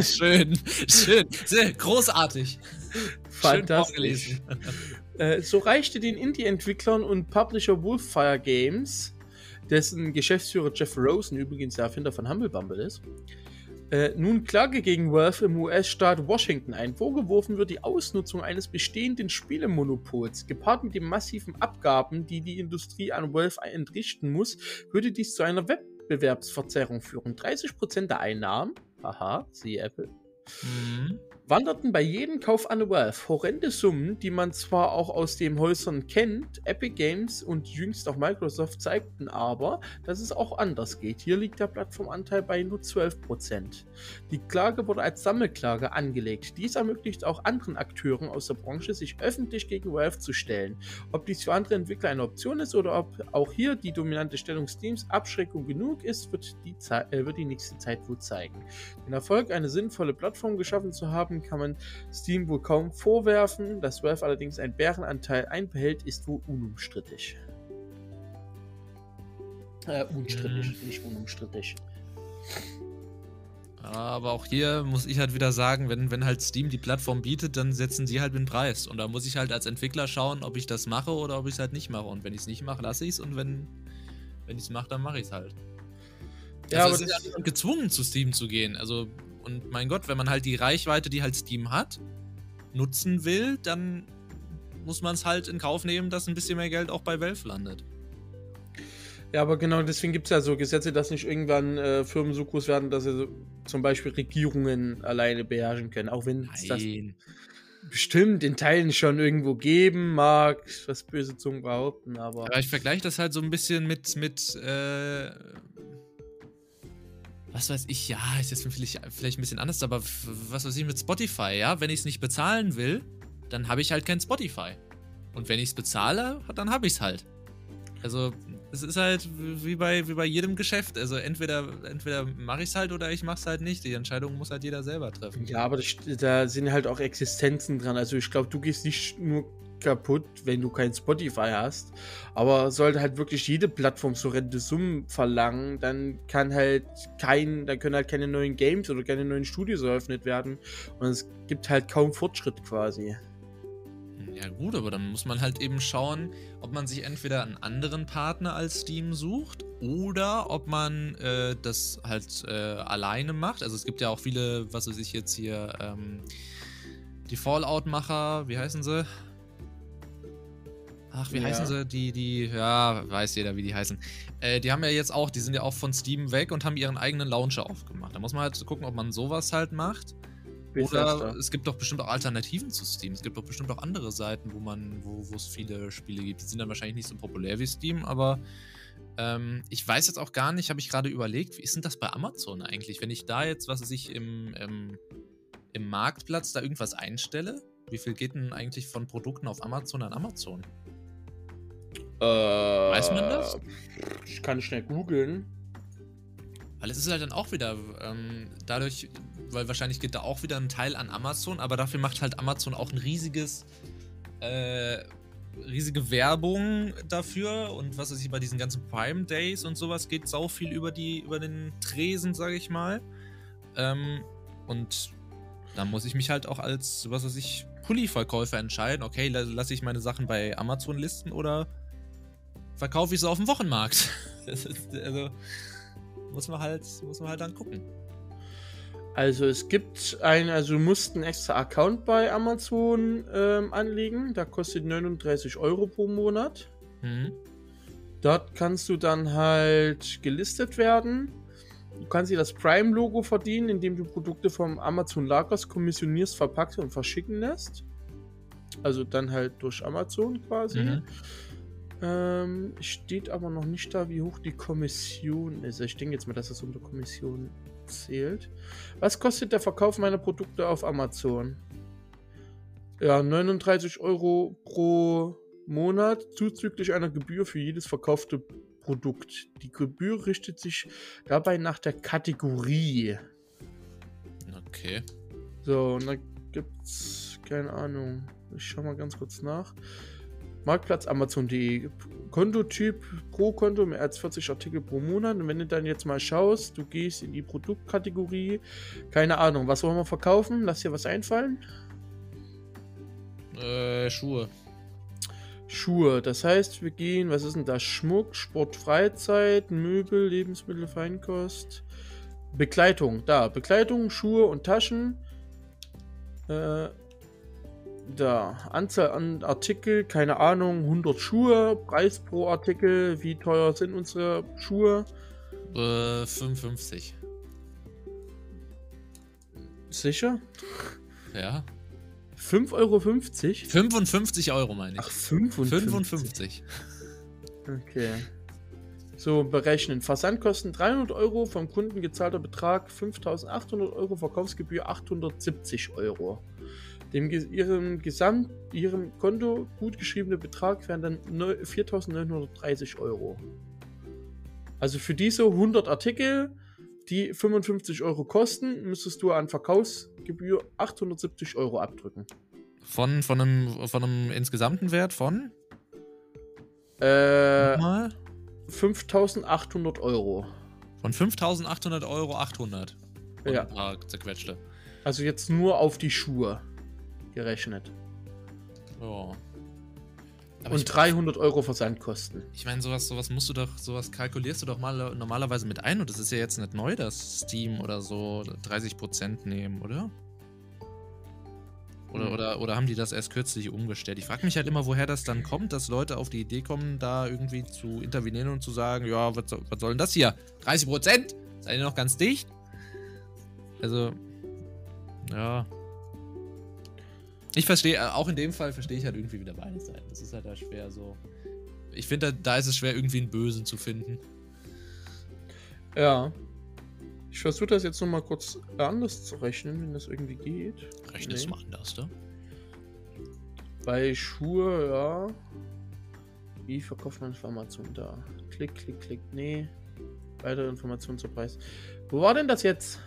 Schön, schön, sehr großartig. Schön Fantastisch. vorgelesen. Äh, so reichte den Indie-Entwicklern und Publisher Wolfire Games, dessen Geschäftsführer Jeff Rosen übrigens der Erfinder von Humble Bumble ist, äh, nun Klage gegen Valve im US-Staat Washington ein. Vorgeworfen wird die Ausnutzung eines bestehenden Spielemonopols. Gepaart mit den massiven Abgaben, die die Industrie an Valve entrichten muss, würde dies zu einer Wettbewerbsverzerrung führen. 30% der Einnahmen, haha, siehe Apple, Mhm. Wanderten bei jedem Kauf an Valve horrende Summen, die man zwar auch aus den Häusern kennt, Epic Games und jüngst auch Microsoft zeigten aber, dass es auch anders geht. Hier liegt der Plattformanteil bei nur 12%. Die Klage wurde als Sammelklage angelegt. Dies ermöglicht auch anderen Akteuren aus der Branche, sich öffentlich gegen Valve zu stellen. Ob dies für andere Entwickler eine Option ist oder ob auch hier die dominante Stellung Steams Abschreckung genug ist, wird die, Zei- äh, wird die nächste Zeit wohl zeigen. Den Erfolg, eine sinnvolle Plattform geschaffen zu haben, kann man Steam wohl kaum vorwerfen. Dass Valve allerdings einen Bärenanteil einbehält, ist wohl unumstrittig. Äh, unstrittig, Mhm. nicht unumstrittig. Aber auch hier muss ich halt wieder sagen, wenn, wenn halt Steam die Plattform bietet, dann setzen sie halt den Preis. Und da muss ich halt als Entwickler schauen, ob ich das mache oder ob ich es halt nicht mache. Und wenn ich es nicht mache, lasse ich es. Und wenn, wenn ich es mache, dann mache ich es halt. Ja, also aber es ist ja gezwungen, zu Steam zu gehen. Also, und mein Gott, wenn man halt die Reichweite, die halt Steam hat, nutzen will, dann muss man es halt in Kauf nehmen, dass ein bisschen mehr Geld auch bei Valve landet. Ja, aber genau deswegen gibt es ja so Gesetze, dass nicht irgendwann äh, Firmen so groß werden, dass sie so, zum Beispiel Regierungen alleine beherrschen können. Auch wenn es das bestimmt in Teilen schon irgendwo geben mag, was böse Zungen behaupten, aber. Aber ich vergleiche das halt so ein bisschen mit, mit äh, was weiß ich, ja, ist jetzt vielleicht, vielleicht ein bisschen anders, aber was weiß ich mit Spotify, ja? Wenn ich es nicht bezahlen will, dann habe ich halt kein Spotify. Und wenn ich es bezahle, dann habe ich es halt. Also, es ist halt wie bei, wie bei jedem Geschäft. Also, entweder, entweder mache ich es halt oder ich mache es halt nicht. Die Entscheidung muss halt jeder selber treffen. Ja, aber das, da sind halt auch Existenzen dran. Also ich glaube, du gehst nicht nur kaputt, wenn du kein Spotify hast. Aber sollte halt wirklich jede Plattform so rente Summen verlangen, dann kann halt kein, dann können halt keine neuen Games oder keine neuen Studios eröffnet werden. Und es gibt halt kaum Fortschritt quasi. Ja gut, aber dann muss man halt eben schauen, ob man sich entweder einen anderen Partner als Steam sucht oder ob man äh, das halt äh, alleine macht. Also es gibt ja auch viele, was weiß ich jetzt hier, ähm, die Fallout-Macher, wie heißen sie? Ach, wie ja. heißen sie? Die, die, ja, weiß jeder, wie die heißen. Äh, die haben ja jetzt auch, die sind ja auch von Steam weg und haben ihren eigenen Launcher aufgemacht. Da muss man halt gucken, ob man sowas halt macht. Oder es gibt doch bestimmt auch Alternativen zu Steam. Es gibt doch bestimmt auch andere Seiten, wo man, wo es viele Spiele gibt. Die sind dann wahrscheinlich nicht so populär wie Steam, aber ähm, ich weiß jetzt auch gar nicht, habe ich gerade überlegt, wie ist denn das bei Amazon eigentlich? Wenn ich da jetzt, was weiß ich, im, im, im Marktplatz da irgendwas einstelle, wie viel geht denn eigentlich von Produkten auf Amazon an Amazon? Äh, Weiß man das? Ich kann schnell googeln. Weil es ist halt dann auch wieder ähm, dadurch, weil wahrscheinlich geht da auch wieder ein Teil an Amazon, aber dafür macht halt Amazon auch ein riesiges, äh, riesige Werbung dafür und was weiß ich, bei diesen ganzen Prime Days und sowas geht sau viel über die, über den Tresen, sage ich mal. Ähm, und da muss ich mich halt auch als, was weiß ich, Pulli-Verkäufer entscheiden, okay, lasse ich meine Sachen bei Amazon listen oder verkaufe ich sie auf dem Wochenmarkt. also muss man halt, muss man halt dann gucken. Also es gibt ein, also du musst einen extra Account bei Amazon ähm, anlegen. Da kostet 39 Euro pro Monat. Mhm. Dort kannst du dann halt gelistet werden. Du kannst dir das Prime-Logo verdienen, indem du Produkte vom Amazon Lagers kommissionierst, verpackst und verschicken lässt. Also dann halt durch Amazon quasi. Mhm. Ähm, steht aber noch nicht da, wie hoch die Kommission ist. Ich denke jetzt mal, dass das unter Kommission zählt. Was kostet der Verkauf meiner Produkte auf Amazon? Ja, 39 Euro pro Monat zuzüglich einer Gebühr für jedes verkaufte Produkt. Die Gebühr richtet sich dabei nach der Kategorie. Okay. So, und dann gibt's, keine Ahnung, ich schau mal ganz kurz nach. Marktplatz Amazon.de. Kontotyp pro Konto mehr als 40 Artikel pro Monat. Und wenn du dann jetzt mal schaust, du gehst in die Produktkategorie, keine Ahnung, was wollen wir verkaufen? Lass dir was einfallen. Äh, Schuhe. Schuhe. Das heißt, wir gehen, was ist denn das? Schmuck, Sport, Freizeit, Möbel, Lebensmittel, Feinkost. Bekleidung, da. Bekleidung, Schuhe und Taschen. Äh, da, Anzahl an Artikel, keine Ahnung, 100 Schuhe, Preis pro Artikel, wie teuer sind unsere Schuhe? Äh, 55. Sicher? Ja. 5,50 Euro? 55 Euro meine ich. Ach, 55. 55. Okay. So, berechnen. Versandkosten 300 Euro, vom Kunden gezahlter Betrag 5800 Euro, Verkaufsgebühr 870 Euro. Dem ihrem Gesamt, ihrem Konto gut geschriebene Betrag wären dann 4.930 Euro. Also für diese 100 Artikel, die 55 Euro kosten, müsstest du an Verkaufsgebühr 870 Euro abdrücken. Von, von, einem, von einem insgesamten Wert von? Äh, 5800 Euro. Von 5800 Euro 800. Und ja. Ein paar zerquetschte. Also jetzt nur auf die Schuhe gerechnet. Ja. Aber und 300 Euro Versandkosten. Ich meine, sowas, sowas musst du doch, sowas kalkulierst du doch mal normalerweise mit ein. Und das ist ja jetzt nicht neu, dass Steam oder so 30% nehmen, oder? Oder, mhm. oder, oder haben die das erst kürzlich umgestellt? Ich frage mich halt immer, woher das dann kommt, dass Leute auf die Idee kommen, da irgendwie zu intervenieren und zu sagen, ja, was, was soll denn das hier? 30%? Seid ihr noch ganz dicht? Also, ja, ich verstehe, äh, auch in dem Fall verstehe ich halt irgendwie wieder beide Seiten. Das ist halt da schwer so. Ich finde, da, ist es schwer, irgendwie einen Bösen zu finden. Ja. Ich versuche das jetzt nochmal kurz anders zu rechnen, wenn das irgendwie geht. Rechne es nee. mal anders, da. Bei Schuhe, ja. Wie verkauft man Informationen da? Klick, klick, klick. Nee. Weitere Informationen zur Preis. Wo war denn das jetzt?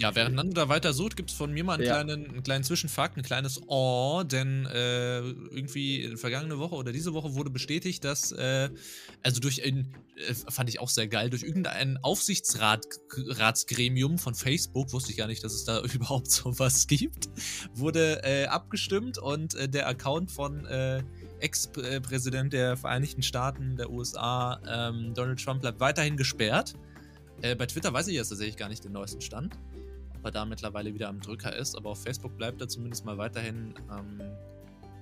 Ja, während Nando da weiter sucht, gibt es von mir mal einen, Ja. kleinen, einen kleinen Zwischenfakt, ein kleines Oh, denn äh, irgendwie vergangene Woche oder diese Woche wurde bestätigt, dass, äh, also durch ein, äh, fand ich auch sehr geil, durch irgendein Aufsichtsratsgremium von Facebook, wusste ich gar nicht, dass es da überhaupt sowas gibt, wurde äh, abgestimmt und äh, der Account von äh, Ex-Präsident der Vereinigten Staaten der USA, ähm, Donald Trump, bleibt weiterhin gesperrt. Äh, bei Twitter weiß ich jetzt tatsächlich gar nicht den neuesten Stand, ob er da mittlerweile wieder am Drücker ist, aber auf Facebook bleibt er zumindest mal weiterhin ähm,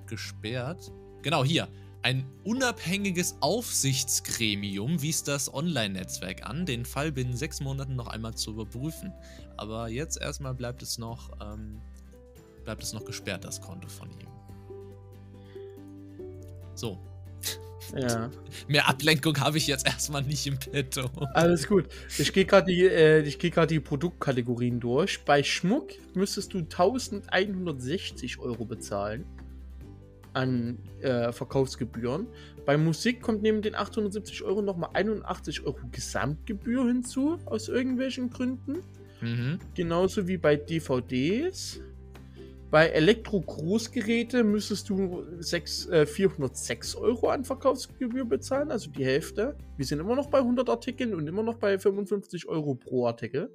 gesperrt. Genau, hier. Ein unabhängiges Aufsichtsgremium wies das Online-Netzwerk an, den Fall binnen sechs Monaten noch einmal zu überprüfen. Aber jetzt erstmal bleibt es noch, ähm, bleibt es noch gesperrt, das Konto von ihm. So, Ja. mehr Ablenkung habe ich jetzt erstmal nicht im Petto. Alles gut. Ich gehe gerade die, äh, ich gerade die Produktkategorien durch. Bei Schmuck müsstest du 1160 Euro bezahlen an äh, Verkaufsgebühren. Bei Musik kommt neben den 870 Euro nochmal 81 Euro Gesamtgebühr hinzu, aus irgendwelchen Gründen. Mhm. Genauso wie bei DVDs. Bei Elektro-Großgeräte müsstest du sechs- äh, 406 Euro an Verkaufsgebühr bezahlen, also die Hälfte. Wir sind immer noch bei 100 Artikeln und immer noch bei 55 Euro pro Artikel.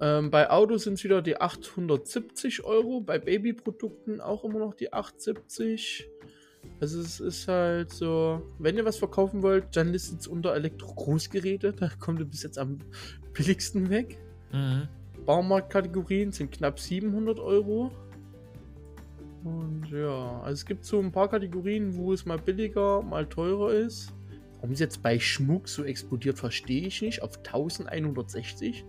Ähm, bei Autos sind es wieder die 870 Euro, bei Babyprodukten auch immer noch die 870. Also es ist halt so, wenn ihr was verkaufen wollt, dann listet es unter Elektro-Großgeräte, da kommt ihr bis jetzt am billigsten weg. Mhm. Baumarktkategorien sind knapp 700 Euro. Und ja, also es gibt so ein paar Kategorien, wo es mal billiger, mal teurer ist. Warum es jetzt bei Schmuck so explodiert, verstehe ich nicht. Auf 1160.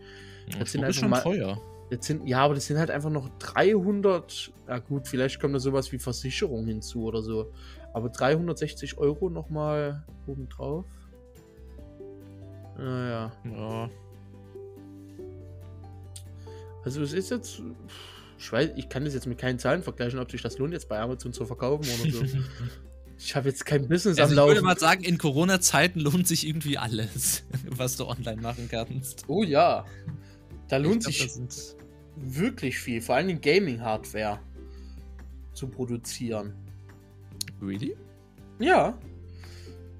Das sind ist einfach schon mal- teuer. Jetzt sind, ja, aber das sind halt einfach noch 300. Ja, gut, vielleicht kommt da sowas wie Versicherung hinzu oder so. Aber 360 Euro nochmal obendrauf. Naja. Ja. Also es ist jetzt, ich weiß, ich kann das jetzt mit keinen Zahlen vergleichen, ob sich das lohnt, jetzt bei Amazon zu verkaufen oder so. ich habe jetzt kein Business Also am ich würde Laufen. mal sagen, in Corona-Zeiten lohnt sich irgendwie alles, was du online machen kannst. Oh ja, da lohnt glaub, sich wirklich viel, vor allem Gaming-Hardware zu produzieren. Really? Ja,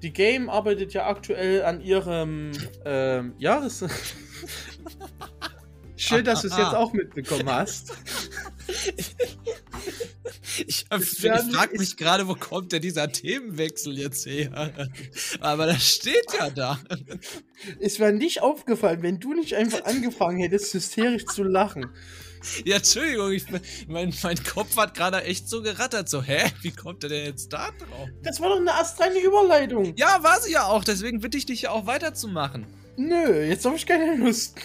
die Game arbeitet ja aktuell an ihrem ähm, Jahres... Schön, dass du es jetzt auch mitbekommen hast. Ich, hab- ich frage mich gerade, wo kommt denn dieser Themenwechsel jetzt her? Aber das steht ja da. Es wäre nicht aufgefallen, wenn du nicht einfach angefangen hättest, hysterisch zu lachen. Ja, Entschuldigung, ich, mein, mein Kopf hat gerade echt so gerattert. So, hä? Wie kommt er denn jetzt da drauf? Das war doch eine astreine Überleitung. Ja, war sie ja auch. Deswegen bitte ich dich ja auch weiterzumachen. Nö, jetzt habe ich keine Lust.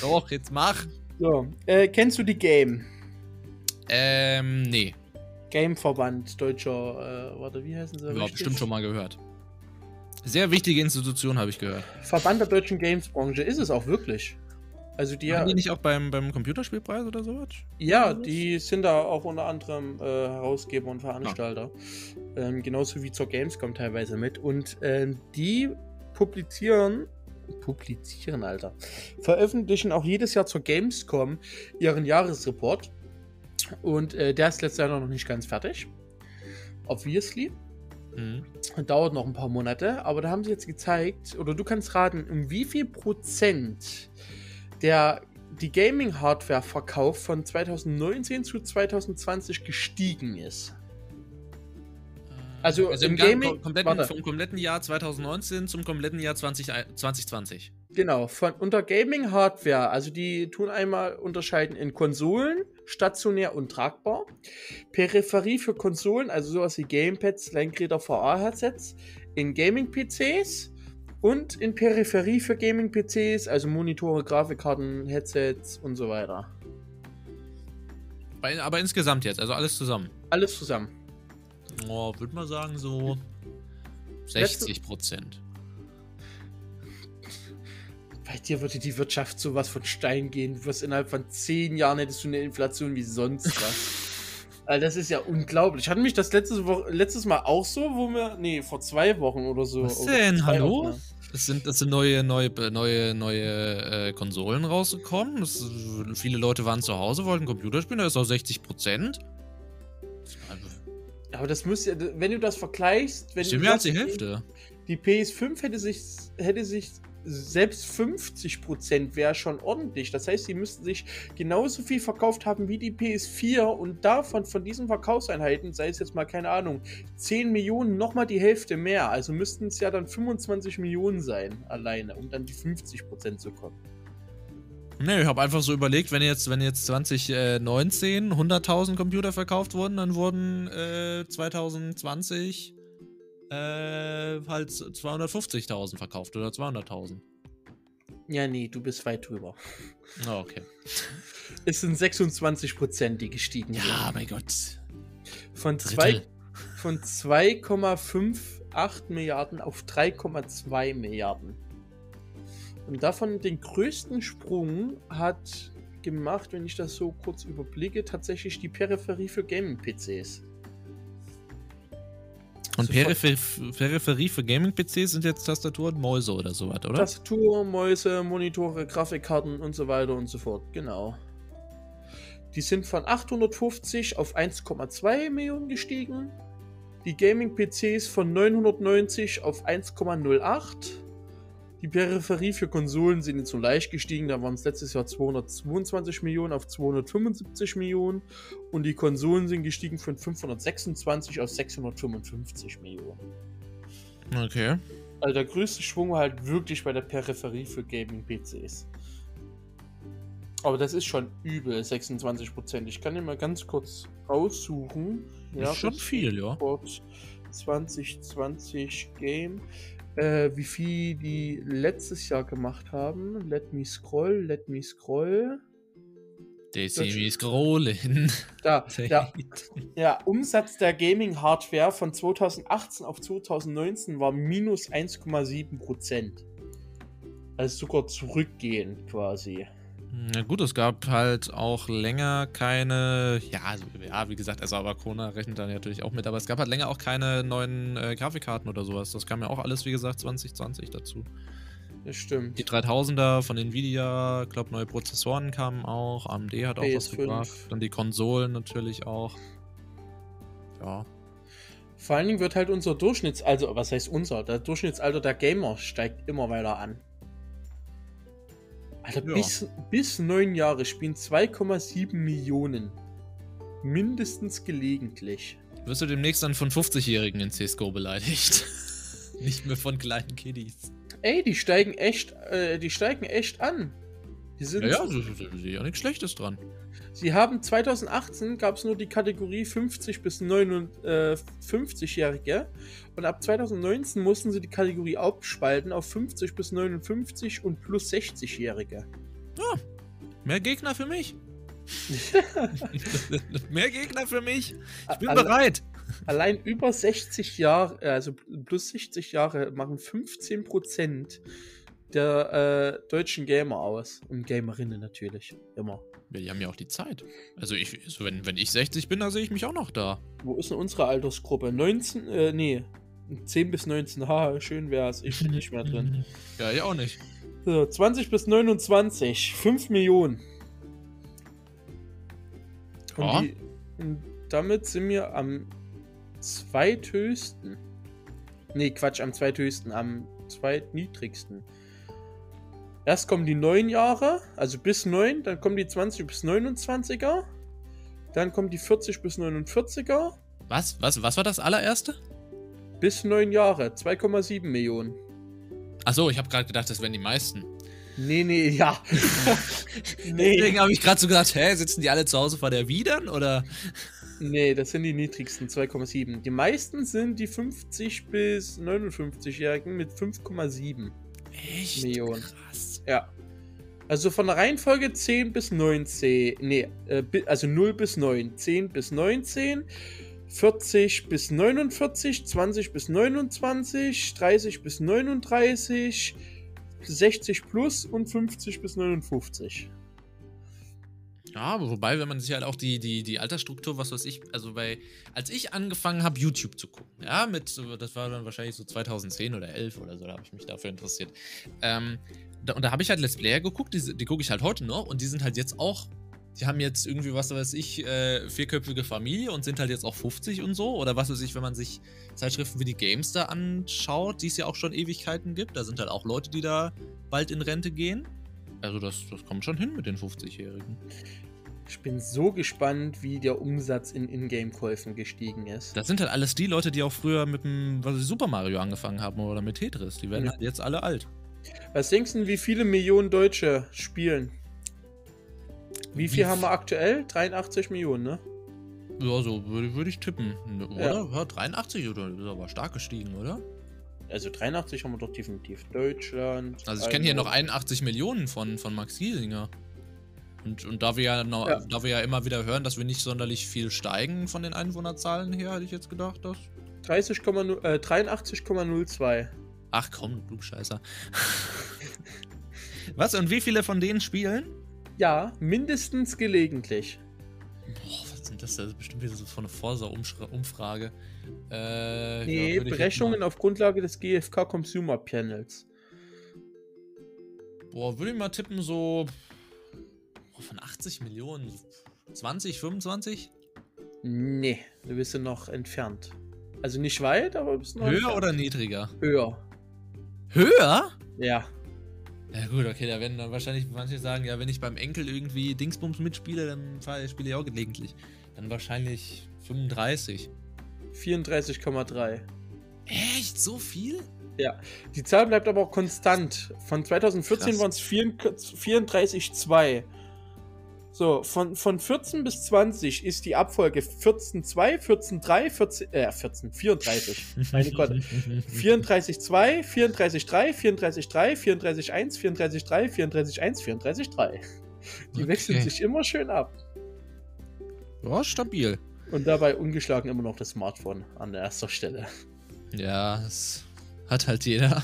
Doch, jetzt mach. So, äh, kennst du die Game? Ähm, nee. Gameverband deutscher, äh, warte, wie heißen sie? Ja, richtig? bestimmt schon mal gehört. Sehr wichtige Institution, habe ich gehört. Verband der deutschen Gamesbranche ist es auch wirklich. Also die, Waren die nicht auch beim, beim Computerspielpreis oder sowas? ja, die sind da auch unter anderem äh, Herausgeber und Veranstalter. Ähm, genauso wie zur Gamescom teilweise mit. Und ähm, die publizieren, publizieren, Alter, veröffentlichen auch jedes Jahr zur Gamescom ihren Jahresreport. Und äh, der ist letztes Jahr noch nicht ganz fertig. Obviously. Mhm. Dauert noch ein paar Monate, aber da haben sie jetzt gezeigt, oder du kannst raten, um wie viel Prozent der die Gaming-Hardware-Verkauf von 2019 zu 2020 gestiegen ist. Also Also im im Gaming, Gaming- kompletten, warte. vom kompletten Jahr 2019 zum kompletten Jahr 20, 2020. Genau, von unter Gaming-Hardware, also die tun einmal unterscheiden in Konsolen, stationär und tragbar, Peripherie für Konsolen, also sowas wie Gamepads, Lenkräder, VR-Headsets, in Gaming-PCs und in Peripherie für Gaming-PCs, also Monitore, Grafikkarten, Headsets und so weiter. Aber insgesamt jetzt, also alles zusammen. Alles zusammen. Oh, würde mal sagen so 60 Prozent. Bei dir würde die Wirtschaft sowas von Stein gehen. Du wirst innerhalb von zehn Jahren hättest du eine Inflation wie sonst was. Alter, das ist ja unglaublich. Ich hatte mich das letztes, Woche, letztes Mal auch so, wo wir. Nee, vor zwei Wochen oder so. Was denn? Hallo? Wochen. Es sind, es sind neue, neue, neue, neue äh, Konsolen rausgekommen. Es, viele Leute waren zu Hause, wollten Computer spielen, da ist auch 60 Prozent. Aber das müsste wenn du das vergleichst, wenn Stimmt du sagst, die Hälfte. Die PS5 hätte sich, hätte sich selbst 50% wäre schon ordentlich. Das heißt, sie müssten sich genauso viel verkauft haben wie die PS4 und davon, von diesen Verkaufseinheiten, sei es jetzt mal, keine Ahnung, 10 Millionen, nochmal die Hälfte mehr. Also müssten es ja dann 25 Millionen sein, alleine, um dann die 50% zu kommen. Nee, ich habe einfach so überlegt, wenn jetzt, wenn jetzt 2019 100.000 Computer verkauft wurden, dann wurden äh, 2020 äh, halt 250.000 verkauft oder 200.000. Ja, nee, du bist weit drüber. Oh, okay. Es sind 26%, die gestiegen sind. Ja, mein Gott. Von zwei- von 2,58 Milliarden auf 3,2 Milliarden. Und davon den größten Sprung hat gemacht, wenn ich das so kurz überblicke, tatsächlich die Peripherie für Gaming-PCs. Und Also Peripher Peripherie für Gaming-PCs sind jetzt Tastatur und Mäuse oder sowas, oder? Tastatur, Mäuse, Monitore, Grafikkarten und so weiter und so fort. Genau. Die sind von 850 auf 1,2 Millionen gestiegen. Die Gaming-PCs von 990 auf 1,08. Die Peripherie für Konsolen sind jetzt so leicht gestiegen. Da waren es letztes Jahr 222 Millionen auf 275 Millionen. Und die Konsolen sind gestiegen von 526 auf 655 Millionen. Okay. Also der größte Schwung war halt wirklich bei der Peripherie für Gaming-PCs. Aber das ist schon übel, 26%. Ich kann den mal ganz kurz aussuchen. ist schon viel, ja. Sport 2020 Game. Äh, wie viel die letztes Jahr gemacht haben. Let me scroll, let me scroll. Der Semi scrollen. Da, der, der Umsatz der Gaming-Hardware von 2018 auf 2019 war minus 1,7%. Also sogar zurückgehend quasi. Na gut, es gab halt auch länger keine, ja, also, ja, wie gesagt, also aber Kona rechnet dann natürlich auch mit, aber es gab halt länger auch keine neuen äh, Grafikkarten oder sowas. Das kam ja auch alles, wie gesagt, 2020 dazu. Das stimmt. Die 3000er von Nvidia, ich glaube, neue Prozessoren kamen auch, AMD hat auch was PS5. gebracht, dann die Konsolen natürlich auch. Ja. Vor allen Dingen wird halt unser Durchschnitts-, also was heißt unser? Der Durchschnittsalter der Gamer steigt immer weiter an. Alter, Ja. bis, bis neun Jahre spielen 2,7 Millionen. Mindestens gelegentlich. Wirst du demnächst dann von 50-Jährigen in CSGO beleidigt? Nicht mehr von kleinen Kiddies. Ey, die steigen echt, äh, die steigen echt an. Die sind, Ja, ja, das ist ja nichts Schlechtes dran. Sie haben 2018 gab es nur die Kategorie 50 bis 59-Jährige und ab 2019 mussten sie die Kategorie aufspalten auf 50 bis 59 und plus 60-Jährige. Mehr Gegner für mich. Mehr Gegner für mich. Ich bin Alle- bereit. Allein über 60 Jahre, äh, also plus 60 Jahre, machen 15% der äh, deutschen Gamer aus. Und Gamerinnen natürlich. Immer. Ja, die haben ja auch die Zeit. Also, ich, also wenn, wenn ich 60 bin, da sehe ich mich auch noch da. Wo ist denn unsere Altersgruppe? 19, äh, nee. 10 bis 19. Ha, schön wär's. Ich bin nicht mehr drin. Ja, ich auch nicht. So, 20 bis 29. 5 Millionen. Und, Ja. die, und damit sind wir am zweithöchsten. Nee, Quatsch, am zweithöchsten, am zweitniedrigsten. Erst kommen die 9 Jahre, also bis 9, dann kommen die 20 bis 29er. Dann kommen die 40 bis 49er. Was? Was? Was war das allererste? Bis 9 Jahre, 2,7 Millionen. Achso, ich habe gerade gedacht, das wären die meisten. Nee, nee, ja. nee, Deswegen habe ich gerade so gedacht, hä, sitzen die alle zu Hause vor der Widern oder? nee, das sind die niedrigsten, 2,7. Die meisten sind die 50 bis 59-Jährigen mit 5,7. Echt? Millionen. Krass. Ja. Also von der Reihenfolge 10 bis 19. Nee, äh, also 0 bis 9. 10 bis 19. 40 bis 49. 20 bis 29. 30 bis 39. 60 plus und 50 bis 59. Ja, wobei, wenn man sich halt auch die, die, die Altersstruktur, was weiß ich, also bei, als ich angefangen habe, YouTube zu gucken, ja, mit, das war dann wahrscheinlich so 2010 oder 11 oder so, da habe ich mich dafür interessiert. Ähm, da, und da habe ich halt Let's Player geguckt, die, die gucke ich halt heute noch und die sind halt jetzt auch, die haben jetzt irgendwie, was weiß ich, äh, vierköpfige Familie und sind halt jetzt auch 50 und so. Oder was weiß ich, wenn man sich Zeitschriften wie die Games da anschaut, die es ja auch schon Ewigkeiten gibt, da sind halt auch Leute, die da bald in Rente gehen. Also das, das kommt schon hin mit den 50-Jährigen. Ich bin so gespannt, wie der Umsatz in Ingame-Käufen gestiegen ist. Das sind halt alles die Leute, die auch früher mit dem was ich, Super Mario angefangen haben oder mit Tetris. Die werden Ja. halt jetzt alle alt. Was denkst du, wie viele Millionen Deutsche spielen? Wie viel haben wir aktuell? 83 Millionen, ne? Ja, so würde würd ich tippen. Oder? Ja. Ja. 83 oder ist aber stark gestiegen, oder? Also 83 haben wir doch definitiv. Deutschland. Also ich kenne hier noch 100. 81 Millionen von, von Max Giesinger. Und, und da wir ja, Ja. da wir ja immer wieder hören, dass wir nicht sonderlich viel steigen von den Einwohnerzahlen her, hätte ich jetzt gedacht, dass. 30,0 äh, 83,02. Ach komm, du Scheißer. Was? Und wie viele von denen spielen? Ja, mindestens gelegentlich. Boah, das? Ist bestimmt wieder so von einer Forsa-Umfrage. Äh, Nee, ja, Berechnungen auf Grundlage des GfK Consumer Panels. Boah, würde ich mal tippen, so. boah, von 80 Millionen. 20, 25? Nee, du bist ja noch entfernt. Also nicht weit, aber du bist noch Höher entfernt. oder niedriger? höher? Höher? Ja. Ja gut, okay, da werden dann wahrscheinlich manche sagen, ja, wenn ich beim Enkel irgendwie Dingsbums mitspiele, dann spiele ich auch gelegentlich. Dann wahrscheinlich 35. 34,3. Echt? So viel? Die Zahl bleibt aber auch konstant. Von 2014 Krass. waren es 34,2. So, von, von 14 bis 20 ist die Abfolge 14,2, 14,3, 14, äh, 14, 34. Meine Gott. 34,2, 34,3, 34,3, 34,1, 34,3, 34,1, 34,3. Die Okay. wechseln sich immer schön ab. Ja, stabil. Und dabei ungeschlagen immer noch das Smartphone an der erster Stelle. Ja, das hat halt jeder.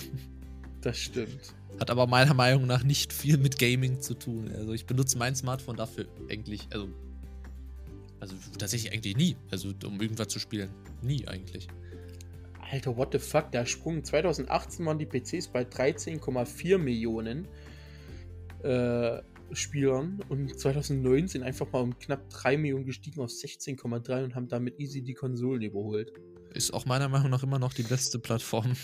Das stimmt. Hat aber meiner Meinung nach nicht viel mit Gaming zu tun. Also ich benutze mein Smartphone dafür eigentlich, also. Also tatsächlich eigentlich nie. Also um irgendwas zu spielen. Nie eigentlich. Alter, what the fuck, der Sprung. 2018 waren die PCs bei 13,4 Millionen äh, Spielern und 2019 einfach mal um knapp 3 Millionen gestiegen auf 16,3 und haben damit easy die Konsolen überholt. Ist auch meiner Meinung nach immer noch die beste Plattform.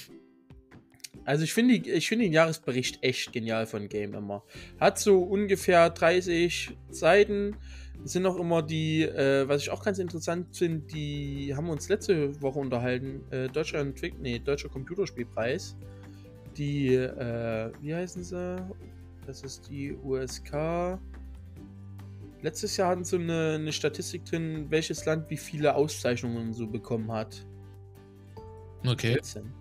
Also ich finde ich finde den Jahresbericht echt genial von Game immer. Hat so ungefähr 30 Seiten. Es sind auch immer die, äh, was ich auch ganz interessant finde, die haben wir uns letzte Woche unterhalten, äh, Deutscher Entwick nee, Deutscher Computerspielpreis. Die, äh, wie heißen sie? Das ist die USK. Letztes Jahr hatten sie eine, eine Statistik drin, welches Land wie viele Auszeichnungen so bekommen hat. Okay. 14.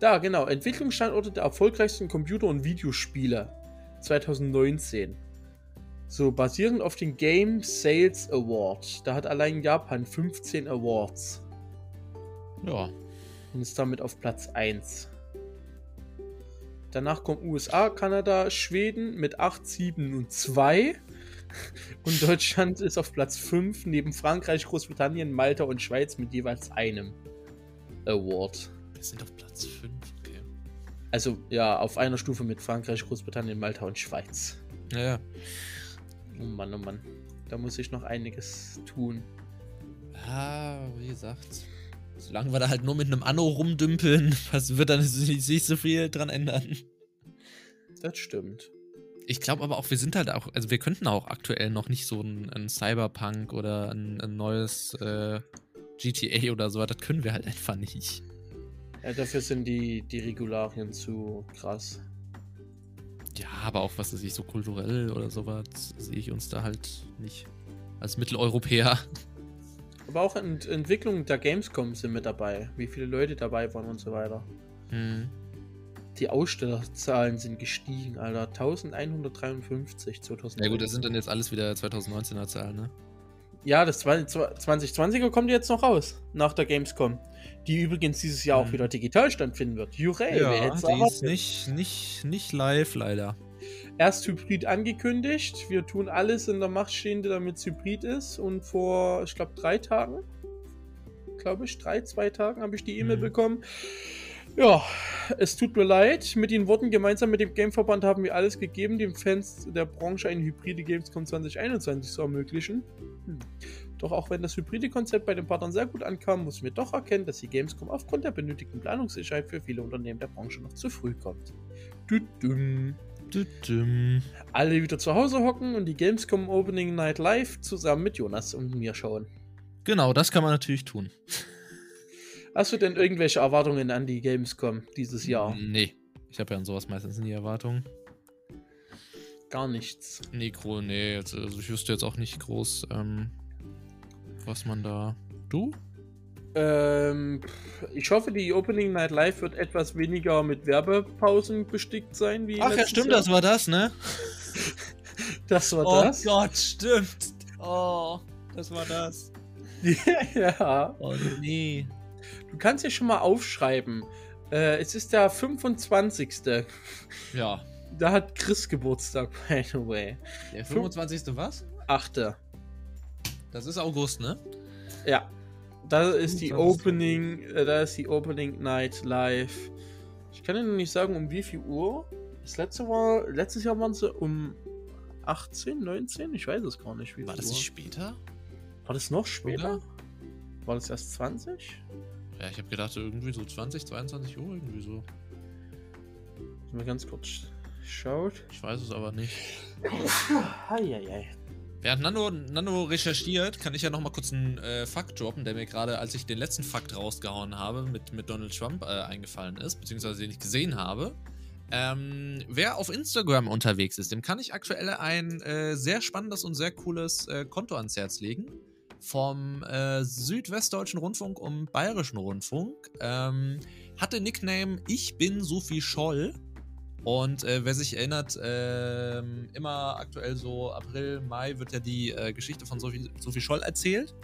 Da, genau. Entwicklungsstandorte der erfolgreichsten Computer- und Videospiele 2019. So, basierend auf den Game Sales Award. Da hat allein Japan 15 Awards Ja. und ist damit auf Platz 1. Danach kommen USA, Kanada, Schweden mit 8, 7 und 2. Und Deutschland ist auf Platz 5, neben Frankreich, Großbritannien, Malta und Schweiz mit jeweils einem Award. Wir sind auf Platz 5, okay. Also ja, auf einer Stufe mit Frankreich, Großbritannien, Malta und Schweiz. Ja, ja. Oh Mann, oh Mann. Da muss ich noch einiges tun. Ja, wie gesagt. Solange wir da halt nur mit einem Anno rumdümpeln, was wird dann nicht so viel dran ändern. Das stimmt. Ich glaube aber auch, wir sind halt auch, also wir könnten auch aktuell noch nicht so ein, ein Cyberpunk oder ein, ein neues äh, GTA oder so, das können wir halt einfach nicht. Ja, dafür sind die, die Regularien zu krass. Ja, aber auch was weiß ich, so kulturell oder sowas, sehe ich uns da halt nicht. Als Mitteleuropäer. Aber auch Ent Entwicklungen der Gamescom sind mit dabei. Wie viele Leute dabei waren und so weiter. Hm. Die Ausstellerzahlen sind gestiegen, Alter. 1153 2000. Ja gut, das sind dann jetzt alles wieder 2019er Zahlen, ne? Ja, das 20 2020er kommt jetzt noch raus. Nach der Gamescom. Die übrigens dieses Jahr auch Mhm. wieder digital stattfinden wird. Jurey, wer hätte die ist nicht, nicht, nicht live leider. Erst Hybrid angekündigt. Wir tun alles in der Macht Stehende, damit es Hybrid ist. Und vor, ich glaube, drei Tagen, glaube ich, drei, zwei Tagen habe ich die E-Mail Mhm. bekommen. Ja, es tut mir leid. Mit den Worten gemeinsam mit dem Gameverband haben wir alles gegeben, den Fans der Branche eine hybride Gamescom 2021 zu ermöglichen. Hm. Doch auch wenn das hybride Konzept bei den Partnern sehr gut ankam, mussten wir doch erkennen, dass die Gamescom aufgrund der benötigten Planungssicherheit für viele Unternehmen der Branche noch zu früh kommt. Düdüm. Düdüm. Alle wieder zu Hause hocken und die Gamescom Opening Night live zusammen mit Jonas und mir schauen. Genau, das kann man natürlich tun. Hast du denn irgendwelche Erwartungen an die Gamescom dieses Jahr? Nee. Ich habe ja an sowas meistens nie Erwartungen. Gar nichts. Nee, gro nee, jetzt, also ich wüsste jetzt auch nicht groß, ähm, was man da. Du? Ähm, ich hoffe, die Opening Night Live wird etwas weniger mit Werbepausen bestickt sein wie Ach ja, stimmt, Jahr. das war das, ne? Das war oh das. Gott, stimmt. Oh, das war das. ja. Oh nee. Du kannst ja schon mal aufschreiben. Äh, es ist der 25. Ja. Da hat Chris Geburtstag, by the way. Der Fünf- 25. was? 8. Das ist August, ne? Ja. Da ist die 25.. Opening, äh, da ist die Opening Night live. Ich kann noch nicht sagen, um wie viel Uhr. Das letzte war, letztes Jahr waren sie um 18, 19? Ich weiß es gar nicht. Wie War das Uhr. nicht später? War das noch später? Oder? War das erst 20? Ja, ich habe gedacht, irgendwie so 20, 22 Uhr, irgendwie so. Mal ganz kurz schaut. Ich weiß es aber nicht. Heieiei. Während Nano, Nano recherchiert, kann ich ja noch mal kurz einen äh, Fakt droppen, der mir gerade, als ich den letzten Fakt rausgehauen habe, mit, mit Donald Trump äh, eingefallen ist, beziehungsweise den ich gesehen habe. Ähm, wer auf Instagram unterwegs ist, dem kann ich aktuell ein äh, sehr spannendes und sehr cooles äh, Konto ans Herz legen. Vom äh, Südwestdeutschen Rundfunk und Bayerischen Rundfunk. Ähm, hat den Nickname Ich bin Sophie Scholl. Und äh, wer sich erinnert, ähm, immer aktuell so April, Mai wird ja die äh, Geschichte von Sophie, Sophie Scholl erzählt.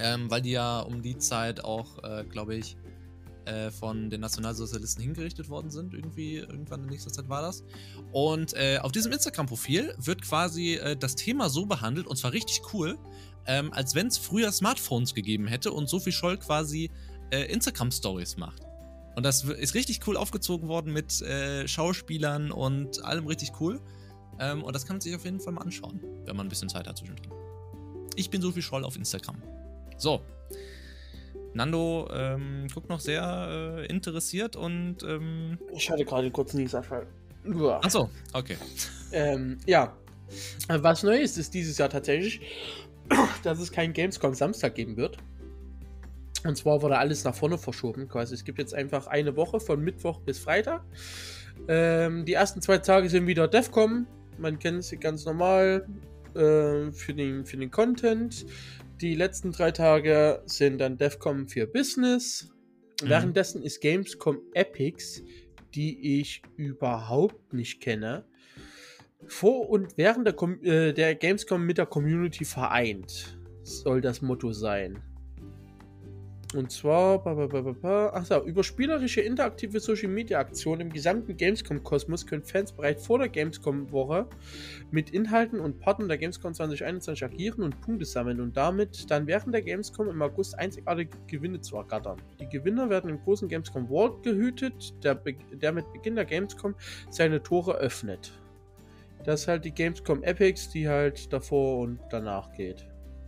Ähm, weil die ja um die Zeit auch, äh, glaube ich, äh, von den Nationalsozialisten hingerichtet worden sind. Irgendwie, irgendwann in nächster Zeit war das. Und äh, auf diesem Instagram-Profil wird quasi äh, das Thema so behandelt, und zwar richtig cool, ähm, als wenn es früher Smartphones gegeben hätte und Sophie Scholl quasi äh, Instagram-Stories macht. Und das ist richtig cool aufgezogen worden mit äh, Schauspielern und allem richtig cool. Ähm, und das kann man sich auf jeden Fall mal anschauen, wenn man ein bisschen Zeit hat zwischendrin. Ich bin Sophie Scholl auf Instagram. So. Nando ähm, guckt noch sehr äh, interessiert und. Ähm, Ich hatte gerade kurz einen Niesanfall. Uah. achso, okay. Ähm, ja. Was neu ist, ist dieses Jahr tatsächlich, dass es keinen Gamescom Samstag geben wird. Und zwar wurde alles nach vorne verschoben. Quasi. Es gibt jetzt einfach eine Woche von Mittwoch bis Freitag. Ähm, die ersten zwei Tage sind wieder DEFCOM. Man kennt sie ganz normal äh, für, den, für den Content. Die letzten drei Tage sind dann DEFCOM für Business. Mhm. Währenddessen ist Gamescom Epics, die ich überhaupt nicht kenne, vor und während der, Com äh, der Gamescom mit der Community vereint. Soll das Motto sein. Und zwar, ba, ba, ba, ba, ba, ach so, über spielerische interaktive Social Media Aktionen im gesamten Gamescom-Kosmos können Fans bereits vor der Gamescom-Woche mit Inhalten und Partnern der Gamescom 2021 agieren und Punkte sammeln und damit dann während der Gamescom im August einzigartige Gewinne zu ergattern. Die Gewinner werden im großen Gamescom World gehütet, der, be der mit Beginn der Gamescom seine Tore öffnet. Das ist halt die Gamescom Epics, die halt davor und danach geht.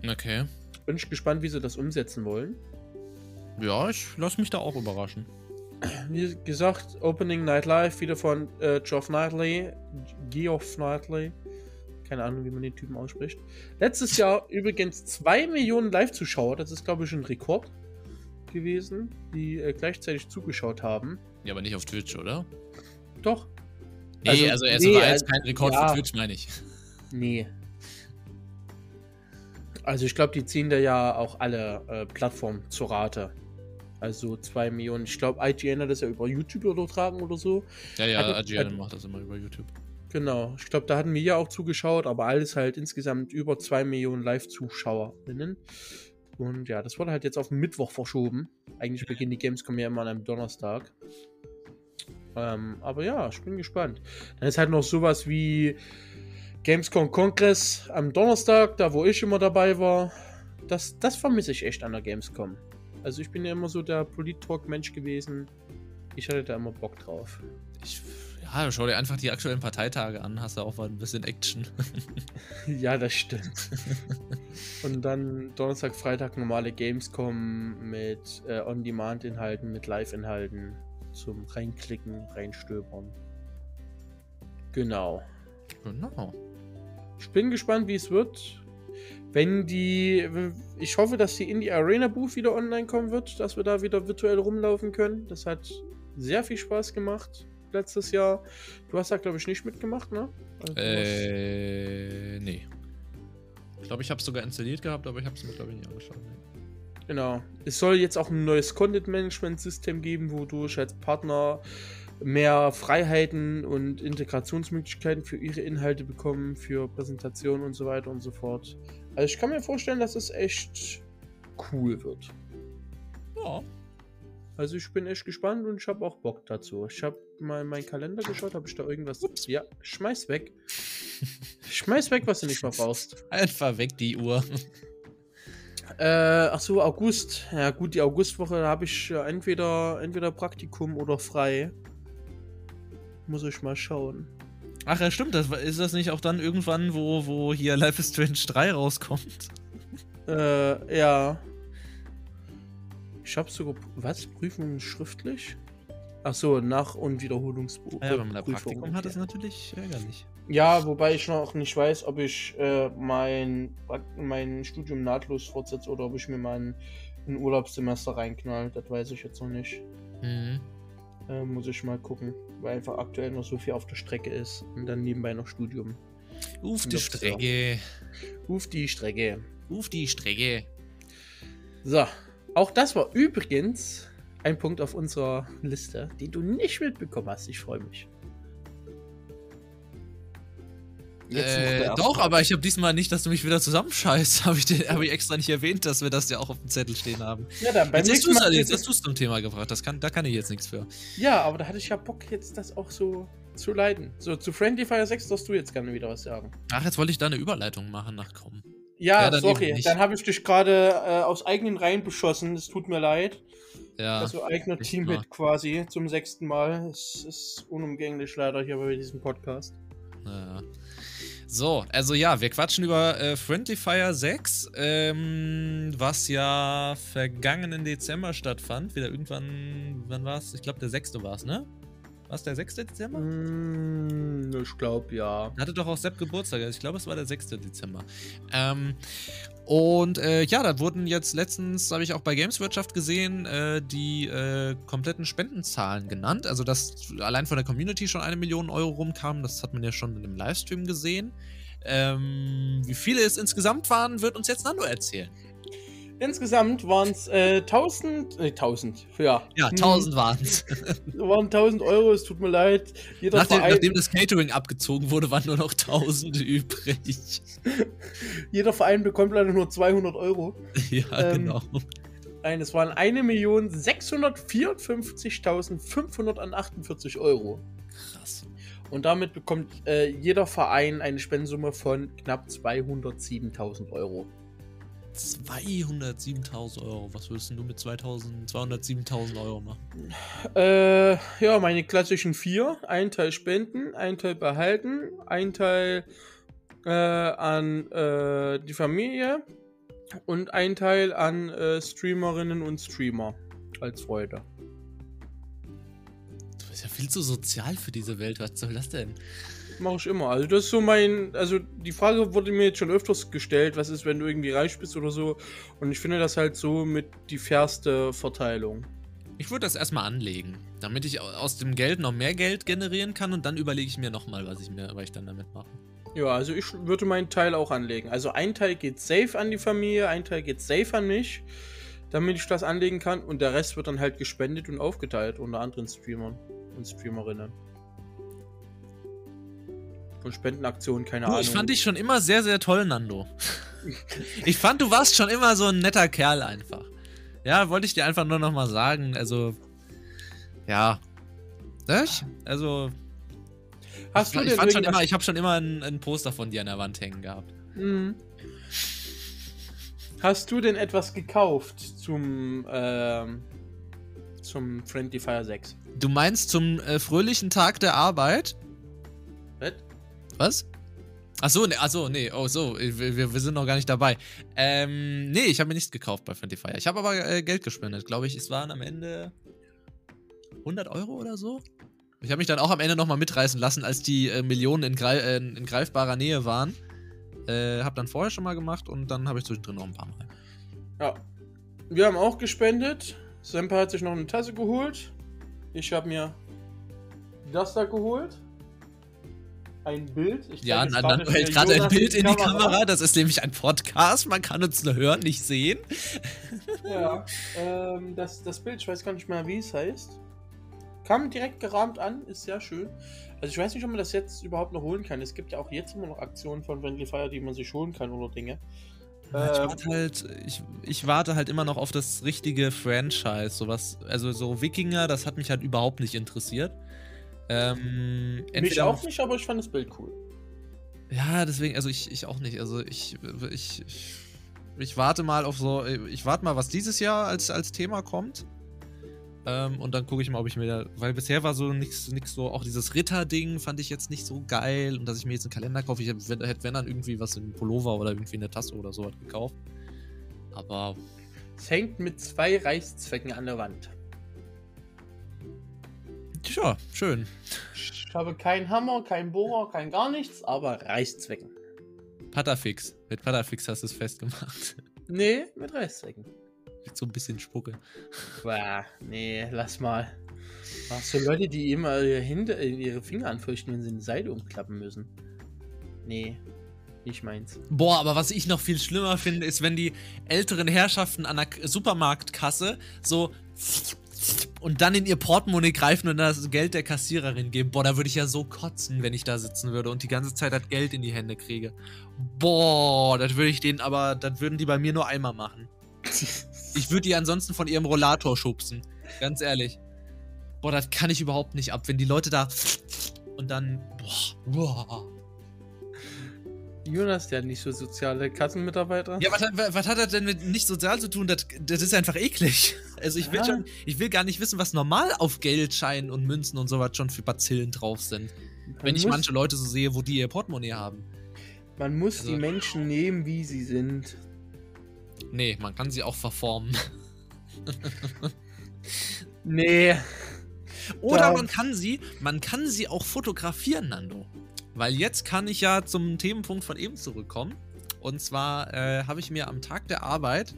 Okay. Bin ich gespannt, wie sie das umsetzen wollen. Ja, ich lasse mich da auch überraschen. Wie gesagt, Opening Night Live wieder von äh, Geoff Knightley. Geoff Knightley. Keine Ahnung, wie man den Typen ausspricht. Letztes Jahr übrigens 2 Millionen Live-Zuschauer. Das ist, glaube ich, ein Rekord gewesen, die äh, gleichzeitig zugeschaut haben. Ja, aber nicht auf Twitch, oder? Doch. Nee, Also, also, es nee, war jetzt also, kein Rekord ja. für Twitch, meine ich. Nee. Also ich glaube, die ziehen da ja auch alle äh, Plattformen zur Rate. Also 2 Millionen. Ich glaube, IGN hat das ja über YouTube übertragen oder so. Ja, ja, Hatte- IGN hatte- macht das immer über YouTube. Genau. Ich glaube, da hatten wir ja auch zugeschaut, aber alles halt insgesamt über 2 Millionen Live-ZuschauerInnen. Und ja, das wurde halt jetzt auf den Mittwoch verschoben. Eigentlich beginnt die Gamescom ja immer an einem Donnerstag. Ähm, aber ja, ich bin gespannt. Dann ist halt noch sowas wie Gamescom Kongress am Donnerstag, da wo ich immer dabei war. Das, das vermisse ich echt an der Gamescom. Also ich bin ja immer so der Polit-Talk-Mensch gewesen. Ich hatte da immer Bock drauf. Ich, ja, schau dir einfach die aktuellen Parteitage an, hast du auch mal ein bisschen Action. ja, das stimmt. Und dann Donnerstag, Freitag normale Gamescom mit äh, On-Demand-Inhalten, mit Live-Inhalten zum Reinklicken, Reinstöbern. Genau. Genau. Ich bin gespannt, wie es wird. Wenn die. Ich hoffe, dass die Indie Arena Booth wieder online kommen wird, dass wir da wieder virtuell rumlaufen können. Das hat sehr viel Spaß gemacht letztes Jahr. Du hast da, glaube ich, nicht mitgemacht, ne? Also, äh, nee. Ich glaube, ich habe es sogar installiert gehabt, aber ich habe es mir, glaube ich, nicht angeschaut. Nee. Genau. Es soll jetzt auch ein neues Content-Management-System geben, wodurch als Partner mehr Freiheiten und Integrationsmöglichkeiten für ihre Inhalte bekommen, für Präsentationen und so weiter und so fort. Also ich kann mir vorstellen, dass es echt cool wird. Ja. Also ich bin echt gespannt und ich habe auch Bock dazu. Ich habe mal in meinen Kalender geschaut, habe ich da irgendwas... Ups. Ja, schmeiß weg. schmeiß weg, was du nicht mehr brauchst. Einfach weg die Uhr. Äh, ach so, August. Ja gut, die Augustwoche habe ich äh, entweder, entweder Praktikum oder frei. Muss ich mal schauen. Ach ja, stimmt. Das, ist das nicht auch dann irgendwann, wo, wo hier Life is Strange 3 rauskommt? Äh, ja. Ich habe sogar. Was? Prüfungen schriftlich? Ach so, Nach- und Wiederholungsbuch. Ja, wenn man da Praktikum hat, ist natürlich ärgerlich. Ja, wobei ich noch nicht weiß, ob ich äh, mein, mein Studium nahtlos fortsetze oder ob ich mir mal ein, ein Urlaubssemester reinknall. Das weiß ich jetzt noch nicht. Mhm. Äh, muss ich mal gucken, weil einfach aktuell noch so viel auf der Strecke ist und dann nebenbei noch Studium. Uf die Strecke. Uf die Strecke. Uf die Strecke. So, auch das war übrigens ein Punkt auf unserer Liste, den du nicht mitbekommen hast. Ich freue mich. Äh, doch, aber ich habe diesmal nicht, dass du mich wieder zusammenscheißt. Habe ich, hab ich extra nicht erwähnt, dass wir das ja auch auf dem Zettel stehen haben. Ja, dann beim jetzt hast nächsten du Mal. es jetzt hast du's zum Thema gebracht. Das kann, da kann ich jetzt nichts für. Ja, aber da hatte ich ja Bock, jetzt das auch so zu leiten. So, zu Friendly Fire 6 darfst du jetzt gerne wieder was sagen. Ach, jetzt wollte ich da eine Überleitung machen nach Komm. Ja, Ja, dann sorry, dann habe ich dich gerade äh, aus eigenen Reihen beschossen. Es tut mir leid. Ja. also eigener Teammate quasi zum sechsten Mal. Es ist unumgänglich leider hier bei diesem Podcast. Ja. So, also ja, wir quatschen über äh, Friendly Fire 6, ähm, was ja vergangenen Dezember stattfand. Wieder irgendwann, wann war es? Ich glaube, der 6. war es, ne? War es der 6. Dezember? Mm, ich glaube ja. Hatte doch auch Sepp Geburtstag. also Ich glaube, es war der 6. Dezember. Ähm, und äh, ja, da wurden jetzt letztens, habe ich auch bei Gameswirtschaft gesehen, äh, die äh, kompletten Spendenzahlen genannt. Also, dass allein von der Community schon eine Million Euro rumkamen. Das hat man ja schon in dem Livestream gesehen. Ähm, wie viele es insgesamt waren, wird uns jetzt Nando erzählen. Insgesamt waren es äh, 1000, äh, 1000, ja. Ja, 1000 waren es. Hm, waren 1000 Euro, es tut mir leid. Jeder Nachdem, Verein, nachdem das Catering abgezogen wurde, waren nur noch 1000 übrig. jeder Verein bekommt leider nur 200 Euro. ja, Ähm, genau. Nein, es waren 1.654.548 Euro. Krass. Und damit bekommt äh, jeder Verein eine Spendensumme von knapp 207.000 Euro. 207.000 Euro. Was würdest du mit 2000, 207.000 Euro machen? Äh, ja, meine klassischen vier. Ein Teil spenden, ein Teil behalten, ein Teil äh, an äh, die Familie und ein Teil an äh, Streamerinnen und Streamer als Freude. Du bist ja viel zu sozial für diese Welt. Was soll das denn? Mache ich immer. Also das ist so mein, also die Frage wurde mir jetzt schon öfters gestellt, was ist, wenn du irgendwie reich bist oder so. Und ich finde das halt so mit die fairste Verteilung. Ich würde das erstmal anlegen, damit ich au- aus dem Geld noch mehr Geld generieren kann und dann überlege ich mir nochmal, was ich mir, was ich dann damit mache. Ja, also ich würde meinen Teil auch anlegen. Also ein Teil geht safe an die Familie, ein Teil geht safe an mich, damit ich das anlegen kann. Und der Rest wird dann halt gespendet und aufgeteilt unter anderen Streamern und Streamerinnen. Von Spendenaktionen, keine Du, Ahnung. ich fand dich schon immer sehr, sehr toll, Nando. ich fand, du warst schon immer so ein netter Kerl einfach. Ja, wollte ich dir einfach nur nochmal sagen. Also, ja. Das? Also. Hast ich, du ich, fand schon irgendwas- immer, ich habe schon immer ein, ein Poster von dir an der Wand hängen gehabt. Mhm. Hast du denn etwas gekauft zum, ähm, zum Friendly Fire 6? Du meinst zum äh, fröhlichen Tag der Arbeit? Was? Achso, ne, achso, nee, oh so, wir, wir, sind noch gar nicht dabei. Ähm, nee, ich habe mir nichts gekauft bei Friendly Fire. Ich habe aber äh, Geld gespendet, glaube ich. Es waren am Ende 100 Euro oder so. Ich habe mich dann auch am Ende nochmal mitreißen lassen, als die äh, Millionen in, greif äh, in greifbarer Nähe waren. Äh, hab dann vorher schon mal gemacht und dann habe ich zwischendrin noch ein paar Mal. Ja. Wir haben auch gespendet. Semper hat sich noch eine Tasse geholt. Ich habe mir das da geholt. Ein Bild. Ich Ja, jetzt Nan- gerade Nando hält gerade ein Bild in die Kamera. Das ist nämlich ein Podcast. Man kann uns nur hören, nicht sehen. Ja. Ähm, das, das Bild, ich weiß gar nicht mehr, wie es heißt. Kam direkt gerahmt an, ist sehr schön. Also ich weiß nicht, ob man das jetzt überhaupt noch holen kann. Es gibt ja auch jetzt immer noch Aktionen von Friendly Fire, die man sich holen kann oder Dinge. Ich Ähm, warte halt, ich, ich warte halt immer noch auf das richtige Franchise. Sowas, also so Wikinger, das hat mich halt überhaupt nicht interessiert. Ähm, mich auch nicht, aber ich fand das Bild cool. Ja, deswegen, also ich, ich auch nicht. Also ich, ich, ich, ich warte mal auf so, ich warte mal, was dieses Jahr als, als Thema kommt. Ähm, und dann gucke ich mal, ob ich mir da, weil bisher war so nichts nix so, auch dieses Ritter-Ding fand ich jetzt nicht so geil und dass ich mir jetzt einen Kalender kaufe. Ich hätte, wenn- wenn dann irgendwie was in Pullover oder irgendwie eine Tasse oder so gekauft. Aber Es hängt mit zwei Reißzwecken an der Wand. Tja, schön. Ich habe keinen Hammer, keinen Bohrer, kein gar nichts, aber Reißzwecken. Patafix. Mit Patafix hast du es festgemacht. Nee, mit Reißzwecken. Mit so ein bisschen Spucke. Bah, nee, lass mal. Ach, so Leute, die immer ihre, äh, ihre Finger anfeuchten, wenn sie eine Seite umklappen müssen. Nee, nicht meins. Boah, aber was ich noch viel schlimmer finde, ist, wenn die älteren Herrschaften an der Supermarktkasse so und dann in ihr Portemonnaie greifen und das Geld der Kassiererin geben. Boah, da würde ich ja so kotzen, wenn ich da sitzen würde und die ganze Zeit das Geld in die Hände kriege. Boah, das würde ich denen aber, das würden die bei mir nur einmal machen. Ich würde die ansonsten von ihrem Rollator schubsen. Ganz ehrlich. Boah, das kann ich überhaupt nicht ab, wenn die Leute da und dann. Boah, boah. Jonas, der nicht so soziale Kassenmitarbeiter. Ja, was, hat- was hat das denn mit nicht sozial zu tun? Das, das ist einfach eklig. Also ich will Ja. schon, ich will gar nicht wissen, was normal auf Geldscheinen und Münzen und sowas schon für Bazillen drauf sind. Man Wenn ich manche Leute so sehe, wo die ihr Portemonnaie haben. Man muss Also- die Menschen nehmen, wie sie sind. Nee, man kann sie auch verformen. Nee. Oder man kann sie, man kann sie auch fotografieren, Nando. Weil jetzt kann ich ja zum Themenpunkt von eben zurückkommen. Und zwar äh, habe ich mir am Tag der Arbeit,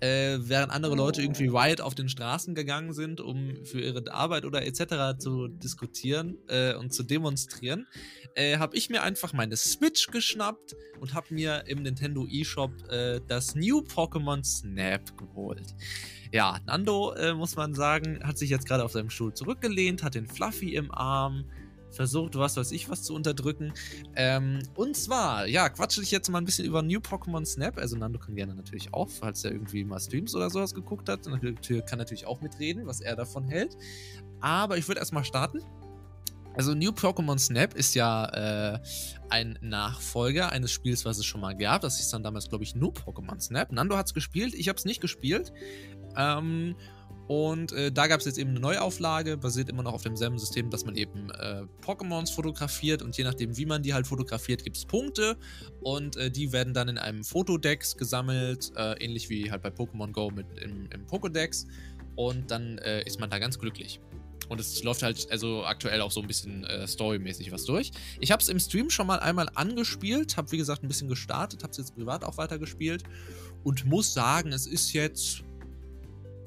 äh, während andere Leute irgendwie riot auf den Straßen gegangen sind, um für ihre Arbeit oder etc. zu diskutieren äh, und zu demonstrieren, äh, habe ich mir einfach meine Switch geschnappt und habe mir im Nintendo eShop äh, das New Pokémon Snap geholt. Ja, Nando, äh, muss man sagen, hat sich jetzt gerade auf seinem Stuhl zurückgelehnt, hat den Fluffy im Arm, versucht, was weiß ich, was zu unterdrücken. Ähm, und zwar, ja, quatsche ich jetzt mal ein bisschen über New Pokémon Snap. Also Nando kann gerne natürlich auch, falls er irgendwie mal Streams oder sowas geguckt hat, kann natürlich auch mitreden, was er davon hält. Aber ich würde erstmal starten. Also New Pokémon Snap ist ja äh, ein Nachfolger eines Spiels, was es schon mal gab. Das hieß dann damals, glaube ich, New Pokémon Snap. Nando hat es gespielt, ich habe es nicht gespielt. Ähm, und äh, da gab es jetzt eben eine Neuauflage, basiert immer noch auf demselben System, dass man eben äh, Pokémons fotografiert und je nachdem, wie man die halt fotografiert, gibt es Punkte und äh, die werden dann in einem Fotodex gesammelt, äh, ähnlich wie halt bei Pokémon Go mit im, im Pokédex und dann äh, ist man da ganz glücklich. Und es läuft halt also aktuell auch so ein bisschen äh, storymäßig was durch. Ich habe es im Stream schon mal einmal angespielt, habe wie gesagt ein bisschen gestartet, habe es jetzt privat auch weitergespielt und muss sagen, es ist jetzt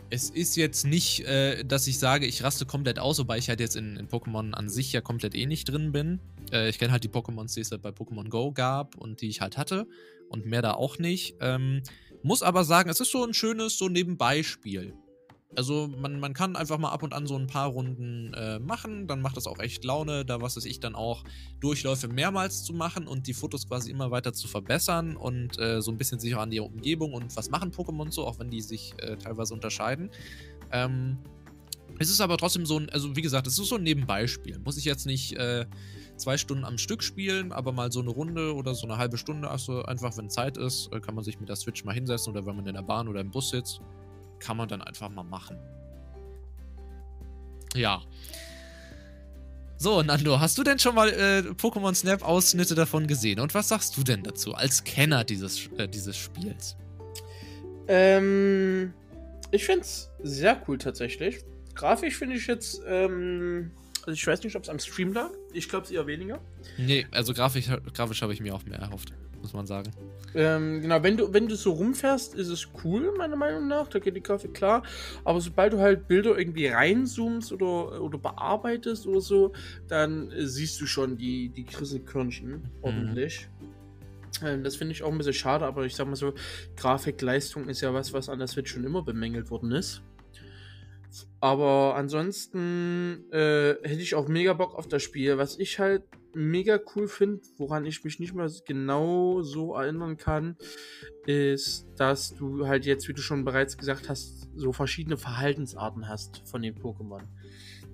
es ist jetzt nicht, äh, dass ich sage, ich raste komplett aus, wobei ich halt jetzt in, in Pokémon an sich ja komplett eh nicht drin bin. Äh, ich kenne halt die Pokémons, die es halt bei Pokémon Go gab und die ich halt hatte und mehr da auch nicht. Ähm, muss aber sagen, es ist so ein schönes, so Nebenbeispiel. Also man, man kann einfach mal ab und an so ein paar Runden äh, machen, dann macht das auch echt Laune, da was weiß ich dann auch Durchläufe mehrmals zu machen und die Fotos quasi immer weiter zu verbessern und äh, so ein bisschen sich auch an die Umgebung und was machen Pokémon so, auch wenn die sich äh, teilweise unterscheiden. Ähm, Es ist aber trotzdem so ein, also wie gesagt, es ist so ein Nebenbeispiel. Muss ich jetzt nicht äh, zwei Stunden am Stück spielen, aber mal so eine Runde oder so eine halbe Stunde, also einfach, wenn Zeit ist, äh, kann man sich mit der Switch mal hinsetzen oder wenn man in der Bahn oder im Bus sitzt, kann man dann einfach mal machen. Ja. So, Nando, hast du denn schon mal äh, Pokémon Snap Ausschnitte davon gesehen? Und was sagst du denn dazu als Kenner dieses, äh, dieses Spiels? Ähm, ich finde es sehr cool tatsächlich. Grafisch finde ich jetzt, ähm, also ich weiß nicht, ob es am Stream lag. Ich glaube es eher weniger. Nee, also grafisch, grafisch habe ich mir auch mehr erhofft, muss man sagen. Ähm, genau, wenn du, wenn du so rumfährst, ist es cool, meiner Meinung nach. Da geht die Grafik klar. Aber sobald du halt Bilder irgendwie reinzoomst oder, oder bearbeitest oder so, dann äh, siehst du schon die, die Krisselkörnchen mhm. ordentlich. Ähm, das finde ich auch ein bisschen schade, aber ich sag mal so, Grafikleistung ist ja was, was an der Switch schon immer bemängelt worden ist. Aber ansonsten äh, hätte ich auch mega Bock auf das Spiel. Was ich halt mega cool finde, woran ich mich nicht mehr genau so erinnern kann, ist, dass du halt jetzt, wie du schon bereits gesagt hast, so verschiedene Verhaltensarten hast von den Pokémon.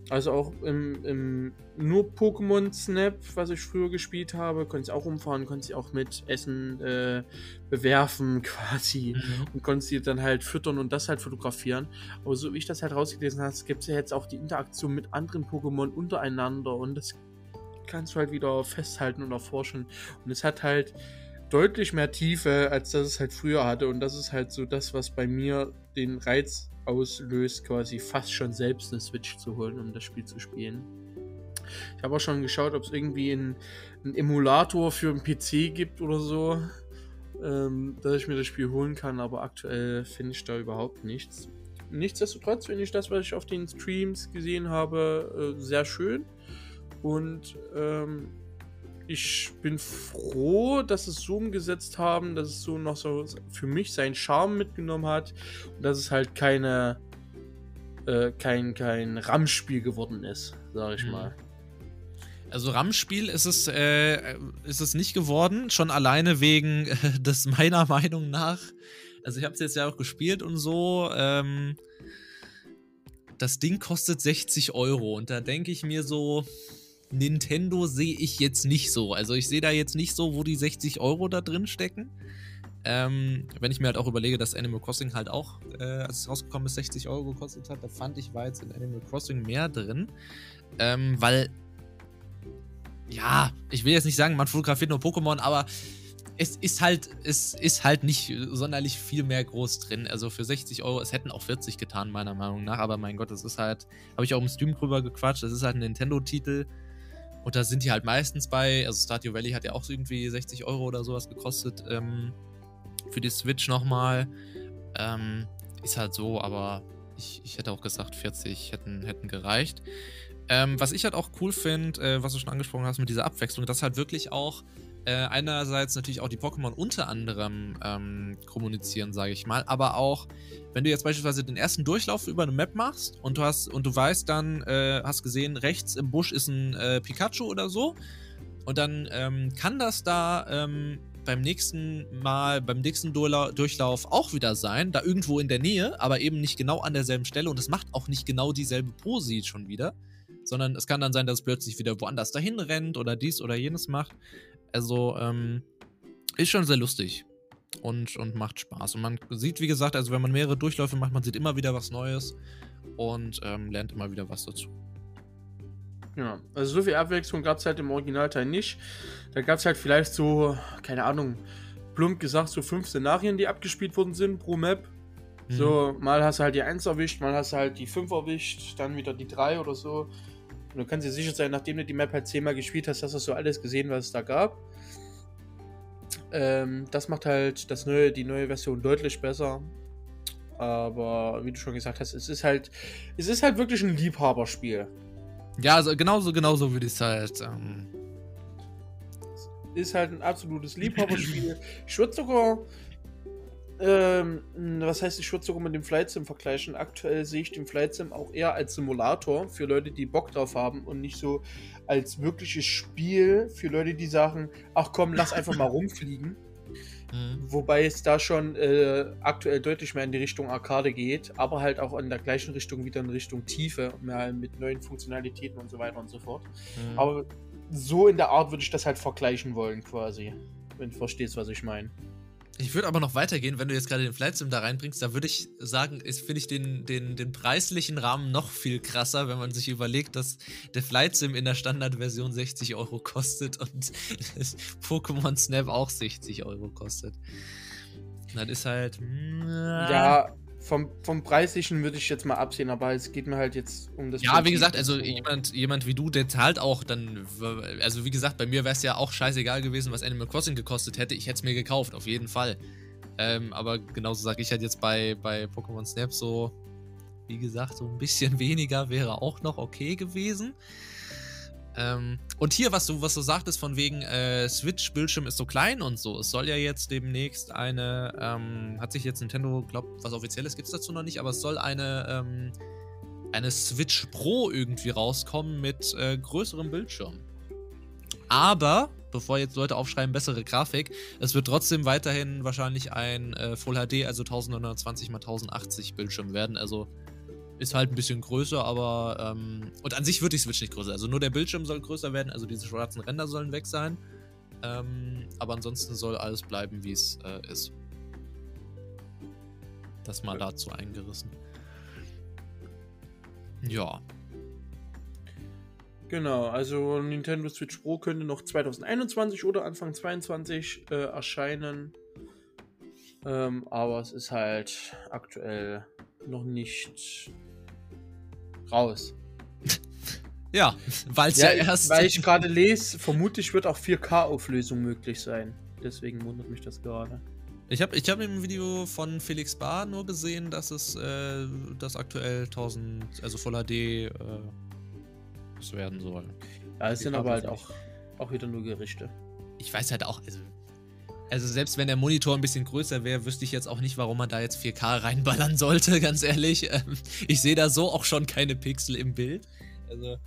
Also auch im, im nur Pokémon Snap, was ich früher gespielt habe, konnte ich auch umfahren, konnte ich auch mit Essen äh, bewerfen quasi mhm. und konnte sie dann halt füttern und das halt fotografieren. Aber so wie ich das halt rausgelesen habe, gibt es ja jetzt auch die Interaktion mit anderen Pokémon untereinander und das kannst du halt wieder festhalten und erforschen. Und es hat halt deutlich mehr Tiefe, als das es halt früher hatte. Und das ist halt so das, was bei mir den Reiz auslöst, quasi fast schon selbst eine Switch zu holen, um das Spiel zu spielen. Ich habe auch schon geschaut, ob es irgendwie einen, Emulator für einen PC gibt oder so, ähm, dass ich mir das Spiel holen kann, aber aktuell finde ich da überhaupt nichts. Nichtsdestotrotz finde ich das, was ich auf den Streams gesehen habe, äh, sehr schön. Und ähm, ich bin froh, dass es so umgesetzt haben, dass es so noch so für mich seinen Charme mitgenommen hat und dass es halt keine äh, kein, kein RAM-Spiel geworden ist, sage ich mhm. mal. Also RAM-Spiel ist es, äh, ist es nicht geworden, schon alleine wegen äh, des meiner Meinung nach. Also ich habe es jetzt ja auch gespielt und so. Ähm, das Ding kostet 60 Euro und da denke ich mir so, Nintendo sehe ich jetzt nicht so. Also ich sehe da jetzt nicht so, wo die 60 Euro da drin stecken. Ähm, wenn ich mir halt auch überlege, dass Animal Crossing halt auch, äh, als es rausgekommen ist, 60 Euro gekostet hat, da fand ich, war jetzt in Animal Crossing mehr drin. Ähm, weil, ja, ich will jetzt nicht sagen, man fotografiert nur Pokémon, aber es ist halt, es ist halt nicht sonderlich viel mehr groß drin. Also für 60 Euro, es hätten auch 40 getan, meiner Meinung nach, aber mein Gott, das ist halt, habe ich auch im Stream drüber gequatscht, das ist halt ein Nintendo-Titel. Und da sind die halt meistens bei, also Stardew Valley hat ja auch irgendwie 60 Euro oder sowas gekostet ähm, für die Switch nochmal. Ähm, ist halt so, aber ich, ich hätte auch gesagt, 40 hätten, hätten gereicht. Ähm, was ich halt auch cool finde, äh, was du schon angesprochen hast mit dieser Abwechslung, dass halt wirklich auch äh, einerseits natürlich auch die Pokémon unter anderem ähm, kommunizieren, sage ich mal, aber auch, wenn du jetzt beispielsweise den ersten Durchlauf über eine Map machst und du hast und du weißt dann, äh, hast gesehen, rechts im Busch ist ein äh, Pikachu oder so, und dann ähm, kann das da ähm, beim nächsten Mal, beim nächsten Durchlauf auch wieder sein, da irgendwo in der Nähe, aber eben nicht genau an derselben Stelle und es macht auch nicht genau dieselbe Posi schon wieder, sondern es kann dann sein, dass es plötzlich wieder woanders dahin rennt oder dies oder jenes macht. Also, ähm, ist schon sehr lustig und, und macht Spaß. Und man sieht, wie gesagt, also wenn man mehrere Durchläufe macht, man sieht immer wieder was Neues und ähm, lernt immer wieder was dazu. Ja, also so viel Abwechslung gab es halt im Originalteil nicht. Da gab es halt vielleicht so, keine Ahnung, plump gesagt, so fünf Szenarien, die abgespielt worden sind pro Map. Mhm. So, mal hast du halt die 1 erwischt, mal hast du halt die 5 erwischt, dann wieder die 3 oder so. Und du kannst dir sicher sein, nachdem du die Map halt zehnmal gespielt hast, hast du so alles gesehen, was es da gab. Ähm, das macht halt das neue, die neue Version deutlich besser. Aber wie du schon gesagt hast, es ist halt, es ist halt wirklich ein Liebhaberspiel. Ja, also genauso, genauso würde ich es halt. Ähm ist halt ein absolutes Liebhaberspiel. ich würde sogar ähm, was heißt, ich würde sogar mit dem Flight Sim vergleichen. Aktuell sehe ich den Flight Sim auch eher als Simulator für Leute, die Bock drauf haben und nicht so als wirkliches Spiel für Leute, die sagen, ach komm, lass einfach mal rumfliegen. Mhm. Wobei es da schon äh, aktuell deutlich mehr in die Richtung Arcade geht, aber halt auch in der gleichen Richtung wieder in Richtung Tiefe, mehr mit neuen Funktionalitäten und so weiter und so fort. Mhm. Aber so in der Art würde ich das halt vergleichen wollen, quasi. Wenn du verstehst, was ich meine. Ich würde aber noch weitergehen, wenn du jetzt gerade den Flight Sim da reinbringst, da würde ich sagen, finde ich den, den, den preislichen Rahmen noch viel krasser, wenn man sich überlegt, dass der Flight Sim in der Standardversion 60 Euro kostet und Pokémon Snap auch 60 Euro kostet. Das ist halt. Ja, vom, vom Preislichen würde ich jetzt mal absehen, aber es geht mir halt jetzt um das. Ja, Prinzip. wie gesagt, also jemand, jemand wie du, der zahlt auch dann. Also, wie gesagt, bei mir wäre es ja auch scheißegal gewesen, was Animal Crossing gekostet hätte. Ich hätte es mir gekauft, auf jeden Fall. Ähm, aber genauso sage ich halt jetzt bei, bei Pokémon Snap so. Wie gesagt, so ein bisschen weniger wäre auch noch okay gewesen. Ähm, und hier, was du, was du sagtest, von wegen äh, Switch-Bildschirm ist so klein und so. Es soll ja jetzt demnächst eine, ähm, hat sich jetzt Nintendo, glaub, was offizielles gibt es dazu noch nicht, aber es soll eine, ähm, eine Switch Pro irgendwie rauskommen mit äh, größerem Bildschirm. Aber, bevor jetzt Leute aufschreiben, bessere Grafik, es wird trotzdem weiterhin wahrscheinlich ein äh, Full HD, also 1920 x 1080 Bildschirm werden. Also ist halt ein bisschen größer, aber. Ähm, und an sich wird die Switch nicht größer. Also nur der Bildschirm soll größer werden, also diese schwarzen Ränder sollen weg sein. Ähm, aber ansonsten soll alles bleiben, wie es äh, ist. Das mal dazu eingerissen. Ja. Genau, also Nintendo Switch Pro könnte noch 2021 oder Anfang 2022 äh, erscheinen. Ähm, aber es ist halt aktuell noch nicht raus. ja, weil es ja, ja, erst. Weil ich gerade lese, vermutlich wird auch 4K-Auflösung möglich sein. Deswegen wundert mich das gerade. Ich habe ich hab im Video von Felix Bar nur gesehen, dass es äh, das aktuell 1000, also Full HD äh, werden soll. Ja, es sind aber halt auch, auch wieder nur Gerichte. Ich weiß halt auch, also also selbst wenn der Monitor ein bisschen größer wäre, wüsste ich jetzt auch nicht, warum man da jetzt 4K reinballern sollte, ganz ehrlich. Ähm, ich sehe da so auch schon keine Pixel im Bild. Also,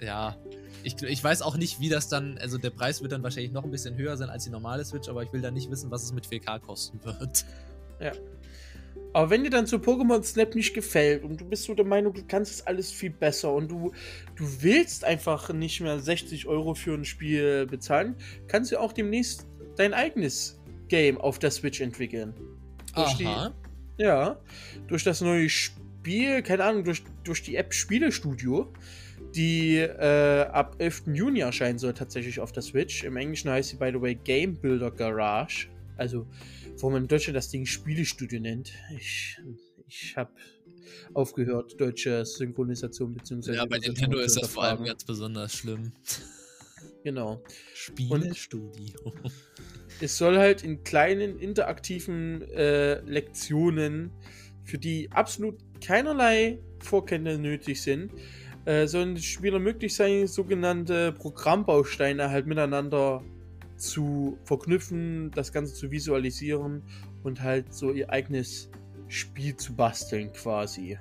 ja. Ich, ich weiß auch nicht, wie das dann, also der Preis wird dann wahrscheinlich noch ein bisschen höher sein als die normale Switch, aber ich will da nicht wissen, was es mit 4K kosten wird. Ja. Aber wenn dir dann so Pokémon Snap nicht gefällt und du bist so der Meinung, du kannst es alles viel besser und du, du willst einfach nicht mehr 60 Euro für ein Spiel bezahlen, kannst du auch demnächst dein eigenes Game auf der Switch entwickeln. Durch Aha. Die, ja, durch das neue Spiel, keine Ahnung, durch, durch die App Spielestudio, die äh, ab 11. Juni erscheinen soll tatsächlich auf der Switch. Im Englischen heißt sie, by the way, Game Builder Garage. Also, wo man in Deutschland das Ding Spielestudio nennt. Ich, ich habe aufgehört, deutsche Synchronisation bzw. Ja, bei Nintendo ist das vor allem ganz besonders schlimm. Genau. Spielestudio. es soll halt in kleinen interaktiven äh, Lektionen, für die absolut keinerlei Vorkenntnisse nötig sind, äh, sollen die Spieler möglich sein, sogenannte Programmbausteine halt miteinander zu verknüpfen, das Ganze zu visualisieren und halt so ihr eigenes Spiel zu basteln quasi.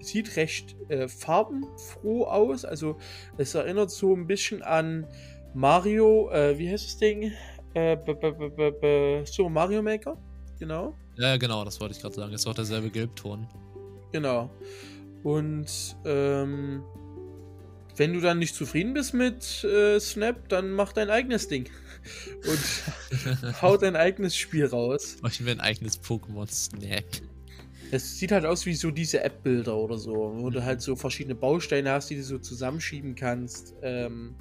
Sieht recht äh, farbenfroh aus, also es erinnert so ein bisschen an Mario, äh, wie heißt das Ding? Äh, so, Mario Maker, genau. Ja, genau, das wollte ich gerade sagen. Ist auch derselbe Gelbton. Genau. Und ähm, wenn du dann nicht zufrieden bist mit äh, Snap, dann mach dein eigenes Ding. Und hau dein eigenes Spiel raus. Machen wir ein eigenes Pokémon Snap. Es sieht halt aus wie so diese App-Bilder oder so, wo mhm. du halt so verschiedene Bausteine hast, die du so zusammenschieben kannst. Ähm,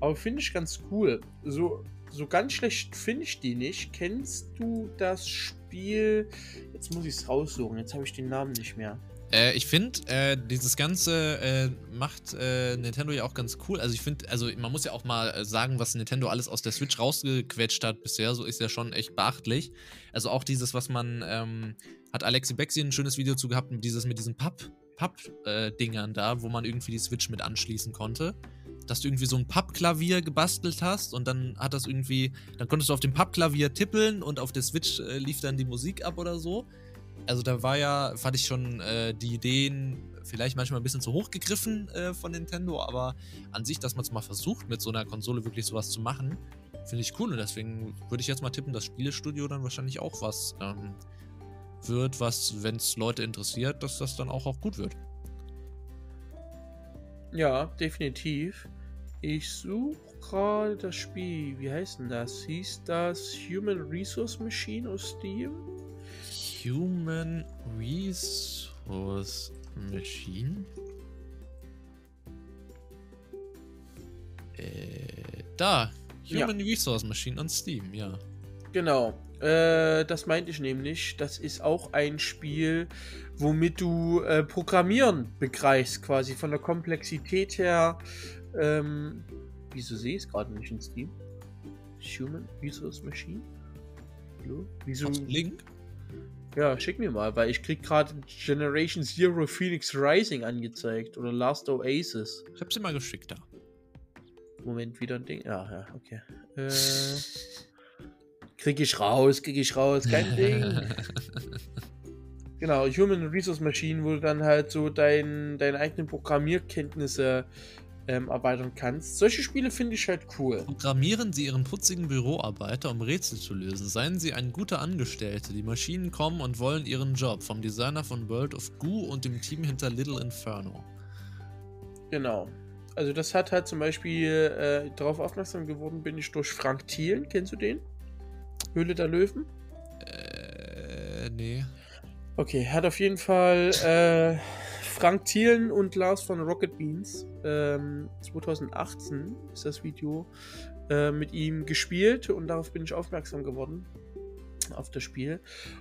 aber finde ich ganz cool. So so ganz schlecht finde ich die nicht. Kennst du das Spiel? Jetzt muss ich es raussuchen. Jetzt habe ich den Namen nicht mehr. Äh, ich finde, äh, dieses Ganze äh, macht äh, Nintendo ja auch ganz cool. Also ich finde, also man muss ja auch mal äh, sagen, was Nintendo alles aus der Switch rausgequetscht hat bisher. So ist ja schon echt beachtlich. Also auch dieses, was man, ähm, hat Alexi Bexi ein schönes Video zu gehabt, dieses mit diesen Papp, Papp-Dingern äh, da, wo man irgendwie die Switch mit anschließen konnte dass du irgendwie so ein Pappklavier gebastelt hast und dann hat das irgendwie, dann konntest du auf dem Pappklavier tippeln und auf der Switch äh, lief dann die Musik ab oder so. Also da war ja, fand ich schon äh, die Ideen vielleicht manchmal ein bisschen zu hoch gegriffen äh, von Nintendo, aber an sich, dass man es mal versucht, mit so einer Konsole wirklich sowas zu machen, Finde ich cool und deswegen würde ich jetzt mal tippen, dass Spielestudio dann wahrscheinlich auch was ähm, wird, was, wenn es Leute interessiert, dass das dann auch, auch gut wird. Ja, definitiv. Ich suche gerade das Spiel. Wie heißt denn das? Hieß das Human Resource Machine aus Steam? Human Resource Machine? Äh, da. Human ja. Resource Machine on Steam, ja. Genau. Äh, das meinte ich nämlich. Das ist auch ein Spiel, womit du äh, Programmieren begreifst, quasi von der Komplexität her. Ähm, wieso sehe ich es gerade nicht in Steam? Human Resource Machine? Hallo? Wieso? Link? Ja, schick mir mal, weil ich krieg gerade Generation Zero Phoenix Rising angezeigt oder Last Oasis. Ich hab sie mal geschickt da. Moment, wieder ein Ding. Ja, ja, okay. Äh, krieg ich raus, krieg ich raus, kein Ding. genau, Human Resource Machine, wo du dann halt so dein, deine eigenen Programmierkenntnisse ähm, erweitern kannst. Solche Spiele finde ich halt cool. Programmieren Sie Ihren putzigen Büroarbeiter, um Rätsel zu lösen. Seien Sie ein guter Angestellter. Die Maschinen kommen und wollen Ihren Job. Vom Designer von World of Goo und dem Team hinter Little Inferno. Genau. Also das hat halt zum Beispiel äh, darauf aufmerksam geworden bin ich durch Frank Thielen. Kennst du den? Höhle der Löwen? Äh, nee. Okay, hat auf jeden Fall äh, Frank Thielen und Lars von Rocket Beans ähm, 2018 ist das Video äh, mit ihm gespielt und darauf bin ich aufmerksam geworden auf das Spiel.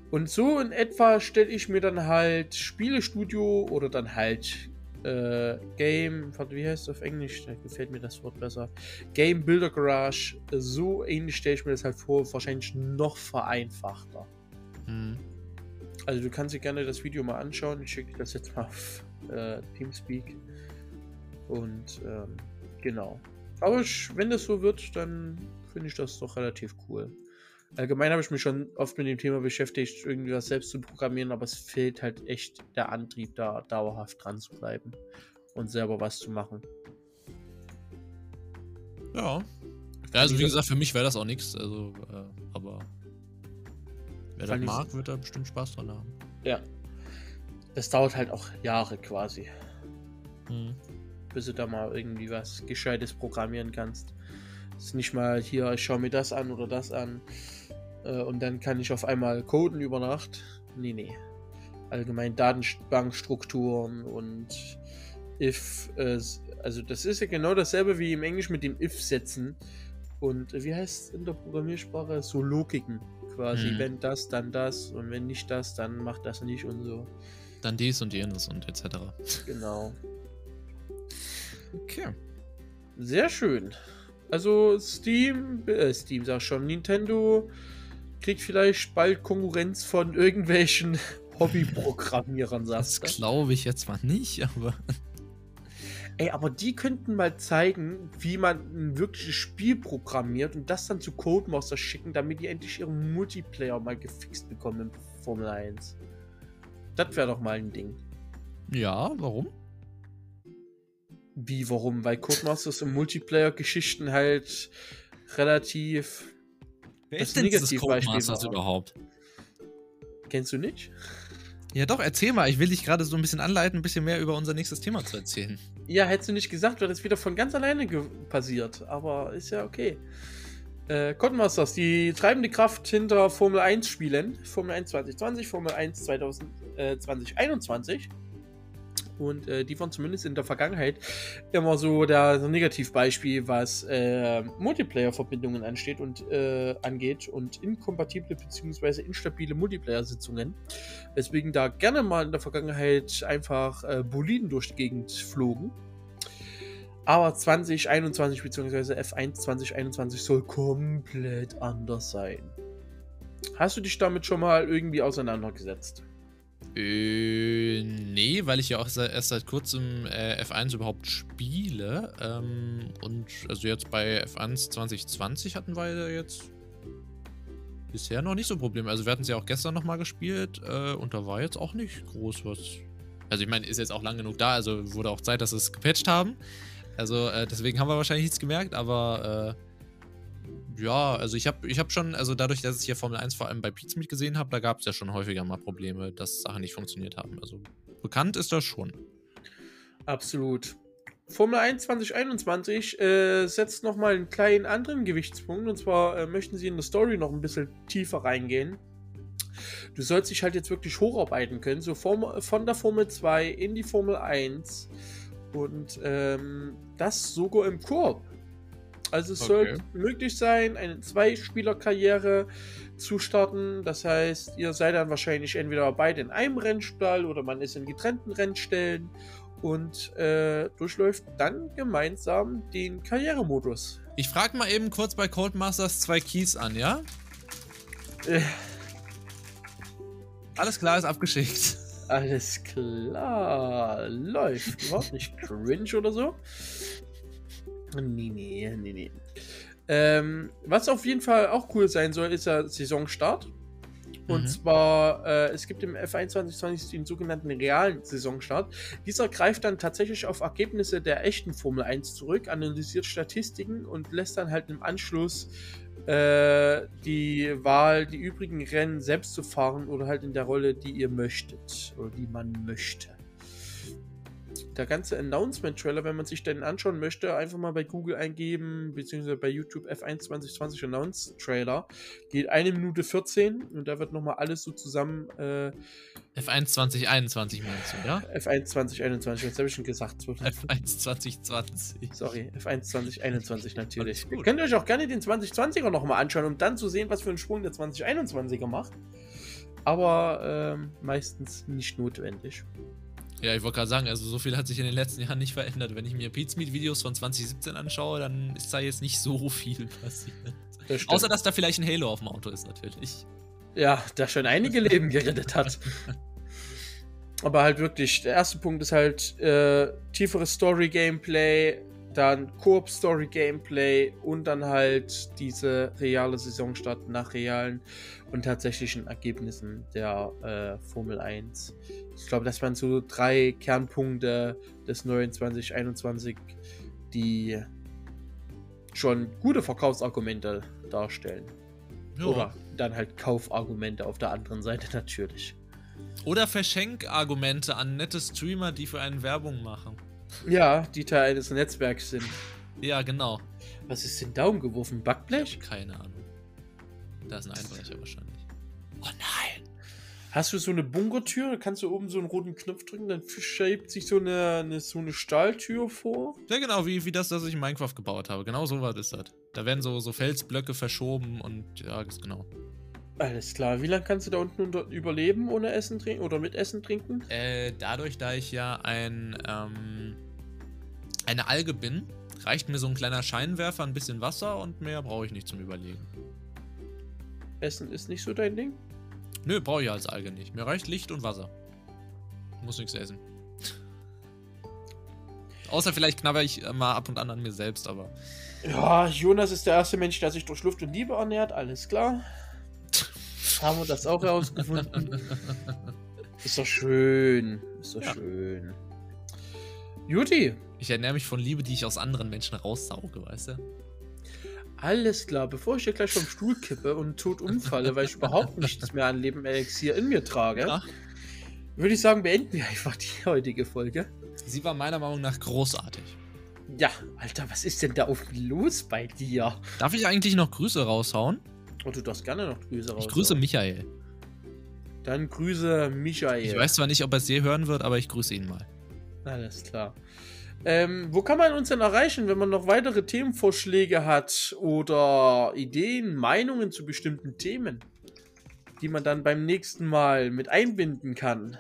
Und so in etwa stelle ich mir dann halt Spielestudio oder dann halt äh, Game, wie heißt es auf Englisch? Da gefällt mir das Wort besser. Game Builder Garage. So ähnlich stelle ich mir das halt vor, wahrscheinlich noch vereinfachter. Mhm. Also du kannst dir gerne das Video mal anschauen. Ich schicke das jetzt mal auf äh, Teamspeak. Und ähm, genau. Aber ich, wenn das so wird, dann finde ich das doch relativ cool. Allgemein habe ich mich schon oft mit dem Thema beschäftigt, irgendwie was selbst zu programmieren, aber es fehlt halt echt der Antrieb, da dauerhaft dran zu bleiben und selber was zu machen. Ja. Ja, also wie gesagt, für mich wäre das auch nichts, also, äh, aber wer das mag, wird da bestimmt Spaß dran haben. Ja. Es dauert halt auch Jahre quasi. Hm. Bis du da mal irgendwie was Gescheites programmieren kannst. Es ist nicht mal hier, ich schaue mir das an oder das an. Äh, und dann kann ich auf einmal coden über Nacht. Nee, nee. Allgemein Datenbankstrukturen und if, äh, also das ist ja genau dasselbe wie im Englisch mit dem if-Setzen. Und äh, wie heißt es in der Programmiersprache? So Logiken quasi. Mhm. Wenn das, dann das. Und wenn nicht das, dann macht das nicht und so. Dann dies und jenes und etc. Genau. Okay. Sehr schön. Also Steam, äh, Steam sag schon, Nintendo kriegt vielleicht bald Konkurrenz von irgendwelchen Hobbyprogrammierern, sagst du? Das glaube ich jetzt mal nicht, aber. Ey, aber die könnten mal zeigen, wie man ein wirkliches Spiel programmiert und das dann zu Codemaster schicken, damit die endlich ihren Multiplayer mal gefixt bekommen in Formel 1. Das wäre doch mal ein Ding. Ja, warum? Wie, warum? Weil Codemasters im Multiplayer-Geschichten halt relativ Wer das ist denn dieses Codemasters überhaupt? Kennst du nicht? Ja doch, erzähl mal. Ich will dich gerade so ein bisschen anleiten, ein bisschen mehr über unser nächstes Thema zu erzählen. Ja, hättest du nicht gesagt, wäre das wieder von ganz alleine passiert. Aber ist ja okay. Äh, Codemasters, die treibende Kraft hinter Formel 1 Spielen. Formel 1 2020, Formel 1 2021. Und äh, die waren zumindest in der Vergangenheit immer so der Negativbeispiel, was äh, Multiplayer-Verbindungen ansteht und äh, angeht und inkompatible bzw. instabile Multiplayer-Sitzungen. Weswegen da gerne mal in der Vergangenheit einfach äh, Boliden durch die Gegend flogen. Aber 2021 bzw. F1 2021 soll komplett anders sein. Hast du dich damit schon mal irgendwie auseinandergesetzt? Äh, nee, weil ich ja auch erst seit kurzem äh, F1 überhaupt spiele. Ähm, und also jetzt bei F1 2020 hatten wir ja jetzt bisher noch nicht so Probleme. Also wir hatten es ja auch gestern nochmal gespielt äh, und da war jetzt auch nicht groß was. Also ich meine, ist jetzt auch lang genug da, also wurde auch Zeit, dass sie es gepatcht haben. Also äh, deswegen haben wir wahrscheinlich nichts gemerkt, aber äh, Ja, also ich habe ich hab schon, also dadurch, dass ich hier Formel 1 vor allem bei Pizza gesehen habe, da gab es ja schon häufiger mal Probleme, dass Sachen nicht funktioniert haben. Also bekannt ist das schon. Absolut. Formel 1 2021 äh, setzt nochmal einen kleinen anderen Gewichtspunkt. Und zwar äh, möchten sie in der Story noch ein bisschen tiefer reingehen. Du sollst dich halt jetzt wirklich hocharbeiten können, so Form von der Formel 2 in die Formel 1. Und ähm, das sogar im Koop. Also es okay. soll möglich sein, eine Zweispieler-Karriere zu starten. Das heißt, ihr seid dann wahrscheinlich entweder beide in einem Rennstall oder man ist in getrennten Rennstellen und äh, durchläuft dann gemeinsam den Karrieremodus. Ich frage mal eben kurz bei Codemasters zwei Keys an, ja? Äh. Alles klar, ist abgeschickt. Alles klar, läuft. Überhaupt nicht cringe oder so. Nee, nee, nee, nee. Ähm, was auf jeden Fall auch cool sein soll, ist der Saisonstart. Und mhm. zwar, äh, es gibt im F1 2020 den sogenannten realen Saisonstart. Dieser greift dann tatsächlich auf Ergebnisse der echten Formel 1 zurück, analysiert Statistiken und lässt dann halt im Anschluss äh, die Wahl, die übrigen Rennen selbst zu fahren oder halt in der Rolle, die ihr möchtet oder die man möchte der ganze Announcement-Trailer, wenn man sich den anschauen möchte, einfach mal bei Google eingeben, beziehungsweise bei YouTube F1 2020 Announce-Trailer. Geht eine Minute 14 und da wird nochmal alles so zusammen. Äh, F1 2021 meinst du, ja? F1 2021, was habe ich schon gesagt? F1 2020. Sorry, F1 2021 natürlich. Ihr könnt euch auch gerne den 2020er nochmal anschauen, um dann zu sehen, was für einen Sprung der 2021er macht. Aber ähm, meistens nicht notwendig. Ja, ich wollte gerade sagen, also so viel hat sich in den letzten Jahren nicht verändert. Wenn ich mir Pizmeet-Videos von 2017 anschaue, dann ist da jetzt nicht so viel passiert. Das Außer, dass da vielleicht ein Halo auf dem Auto ist, natürlich. Ja, der schon einige Leben gerettet hat. Aber halt wirklich, der erste Punkt ist halt äh, tieferes Story-Gameplay, dann Koop-Story-Gameplay und dann halt diese reale Saisonstart nach realen und tatsächlichen Ergebnissen der äh, Formel 1. Ich glaube, das waren so drei Kernpunkte des neuen 2021, die schon gute Verkaufsargumente darstellen. Ja. Oder dann halt Kaufargumente auf der anderen Seite natürlich. Oder Verschenkargumente an nette Streamer, die für einen Werbung machen. Ja, die Teil eines Netzwerks sind. Ja, genau. Was ist denn da umgeworfen? Backblech? Keine Ahnung. Da ist ein Einbrecher wahrscheinlich. Oh nein! Hast du so eine Bunkertür? Da kannst du oben so einen roten Knopf drücken, dann schiebt sich so eine, eine, so eine Stahltür vor. Ja, genau, wie, wie das, das ich in Minecraft gebaut habe. Genau so war das. das. Da werden so, so Felsblöcke verschoben und ja, genau. Alles klar. Wie lange kannst du da unten überleben ohne Essen trinken oder mit Essen trinken? Äh, dadurch, da ich ja ein, ähm, eine Alge bin, reicht mir so ein kleiner Scheinwerfer, ein bisschen Wasser und mehr brauche ich nicht zum Überlegen. Essen ist nicht so dein Ding? Nö, brauche ich als Alge nicht. Mir reicht Licht und Wasser. Muss nichts essen. Außer vielleicht knabber ich mal ab und an an mir selbst, aber. Ja, Jonas ist der erste Mensch, der sich durch Luft und Liebe ernährt, alles klar haben wir das auch herausgefunden. Ist doch schön. Ist doch ja. schön. Juti. Ich ernähre mich von Liebe, die ich aus anderen Menschen raussauge, weißt du? Alles klar, bevor ich hier gleich vom Stuhl kippe und tot umfalle, weil ich überhaupt nichts mehr an Leben Elixier in mir trage, ja. würde ich sagen, beenden wir einfach die heutige Folge. Sie war meiner Meinung nach großartig. Ja, Alter, was ist denn da auf los bei dir? Darf ich eigentlich noch Grüße raushauen? Und du darfst gerne noch Grüße raus. Ich grüße Michael. Dann grüße Michael. Ich weiß zwar nicht, ob er es je hören wird, aber ich grüße ihn mal. Alles klar. Ähm, wo kann man uns denn erreichen, wenn man noch weitere Themenvorschläge hat oder Ideen, Meinungen zu bestimmten Themen, die man dann beim nächsten Mal mit einbinden kann?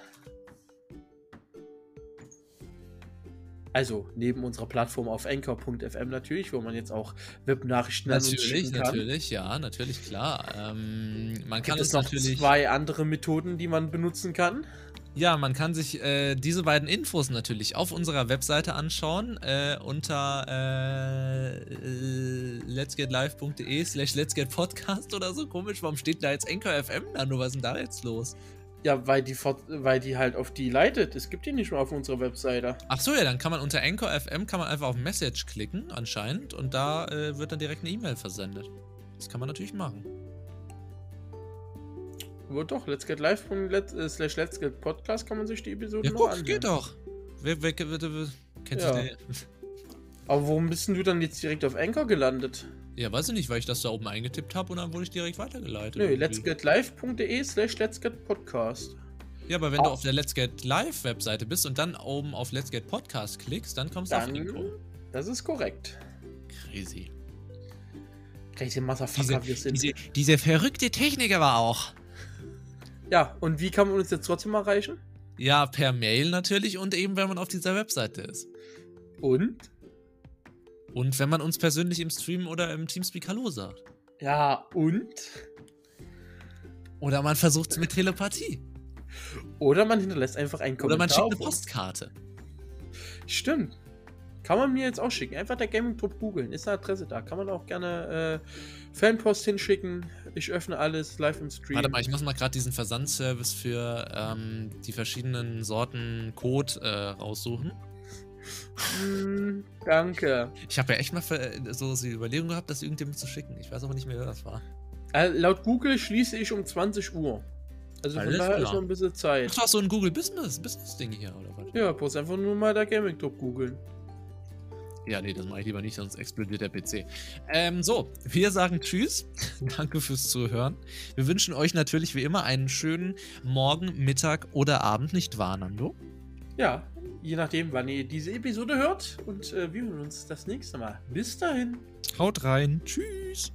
Also neben unserer Plattform auf anchor.fm natürlich, wo man jetzt auch Webnachrichten an uns kann. Natürlich, ja, natürlich, klar. Ähm, man kann Gibt es noch natürlich zwei andere Methoden, die man benutzen kann. Ja, man kann sich äh, diese beiden Infos natürlich auf unserer Webseite anschauen äh, unter äh, letsgetlive.de slash letsgetpodcast oder so. Komisch, warum steht da jetzt Anchor FM da? Nur was ist denn da jetzt los? Ja, weil die, weil die halt auf die leitet. Es gibt die nicht mehr auf unserer Webseite. Ach so, ja, dann kann man unter Anchor FM kann man einfach auf Message klicken, anscheinend, und da äh, wird dann direkt eine E-Mail versendet. Das kann man natürlich machen. Aber doch, let's get live äh, slash let's get podcast kann man sich die Episode Ja, noch guck, anhören. geht doch. Wer, wer, wer, wer, kennst Ja. du den? Aber warum bist denn du dann jetzt direkt auf Anchor gelandet? Ja, weiß ich nicht, weil ich das da oben eingetippt habe und dann wurde ich direkt weitergeleitet. Nö, letsgetlive.de slash let's get podcast. Ja, aber wenn du Ah. auf der Let's Get Live Webseite bist und dann oben auf Let's Get Podcast klickst, dann kommst du auf Intro. das ist korrekt. Crazy. Crazy Motherfucker, Diese, wir sind. diese, diese verrückte Technik aber auch. Ja, und wie kann man uns jetzt trotzdem erreichen? Ja, per Mail natürlich und eben, wenn man auf dieser Webseite ist. Und? Und wenn man uns persönlich im Stream oder im Teamspeak Hallo sagt. Ja, und? Oder man versucht es mit Telepathie. Oder man hinterlässt einfach einen Oder man Kommentar. schickt eine. Postkarte. Stimmt. Kann man mir jetzt auch schicken. Einfach der Gaming Club googeln. Ist eine Adresse da. Kann man auch gerne äh, Fanpost hinschicken. Ich öffne alles live im Stream. Warte mal, ich muss mal gerade diesen Versandservice für ähm, die verschiedenen Sorten Code äh, raussuchen. Hm, danke. Ich habe ja echt mal ver- so die Überlegung gehabt, das irgendjemandem zu schicken. Ich weiß aber nicht mehr, wer das war. Äh, laut Google schließe ich um 20 Uhr. Also von Alles daher klar. ist noch ein bisschen Zeit. Das war so ein Google Business, Business Ding hier, oder was? Ja, bloß einfach nur mal der Gaming Club googeln. Ja, nee, das mache ich lieber nicht, sonst explodiert der PC. Ähm, so, wir sagen Tschüss. Danke fürs Zuhören. Wir wünschen euch natürlich wie immer einen schönen Morgen, Mittag oder Abend, nicht wahr, Nando? Ja, je nachdem, wann ihr diese Episode hört. Und äh, wir hören uns das nächste Mal. Bis dahin. Haut rein. Tschüss.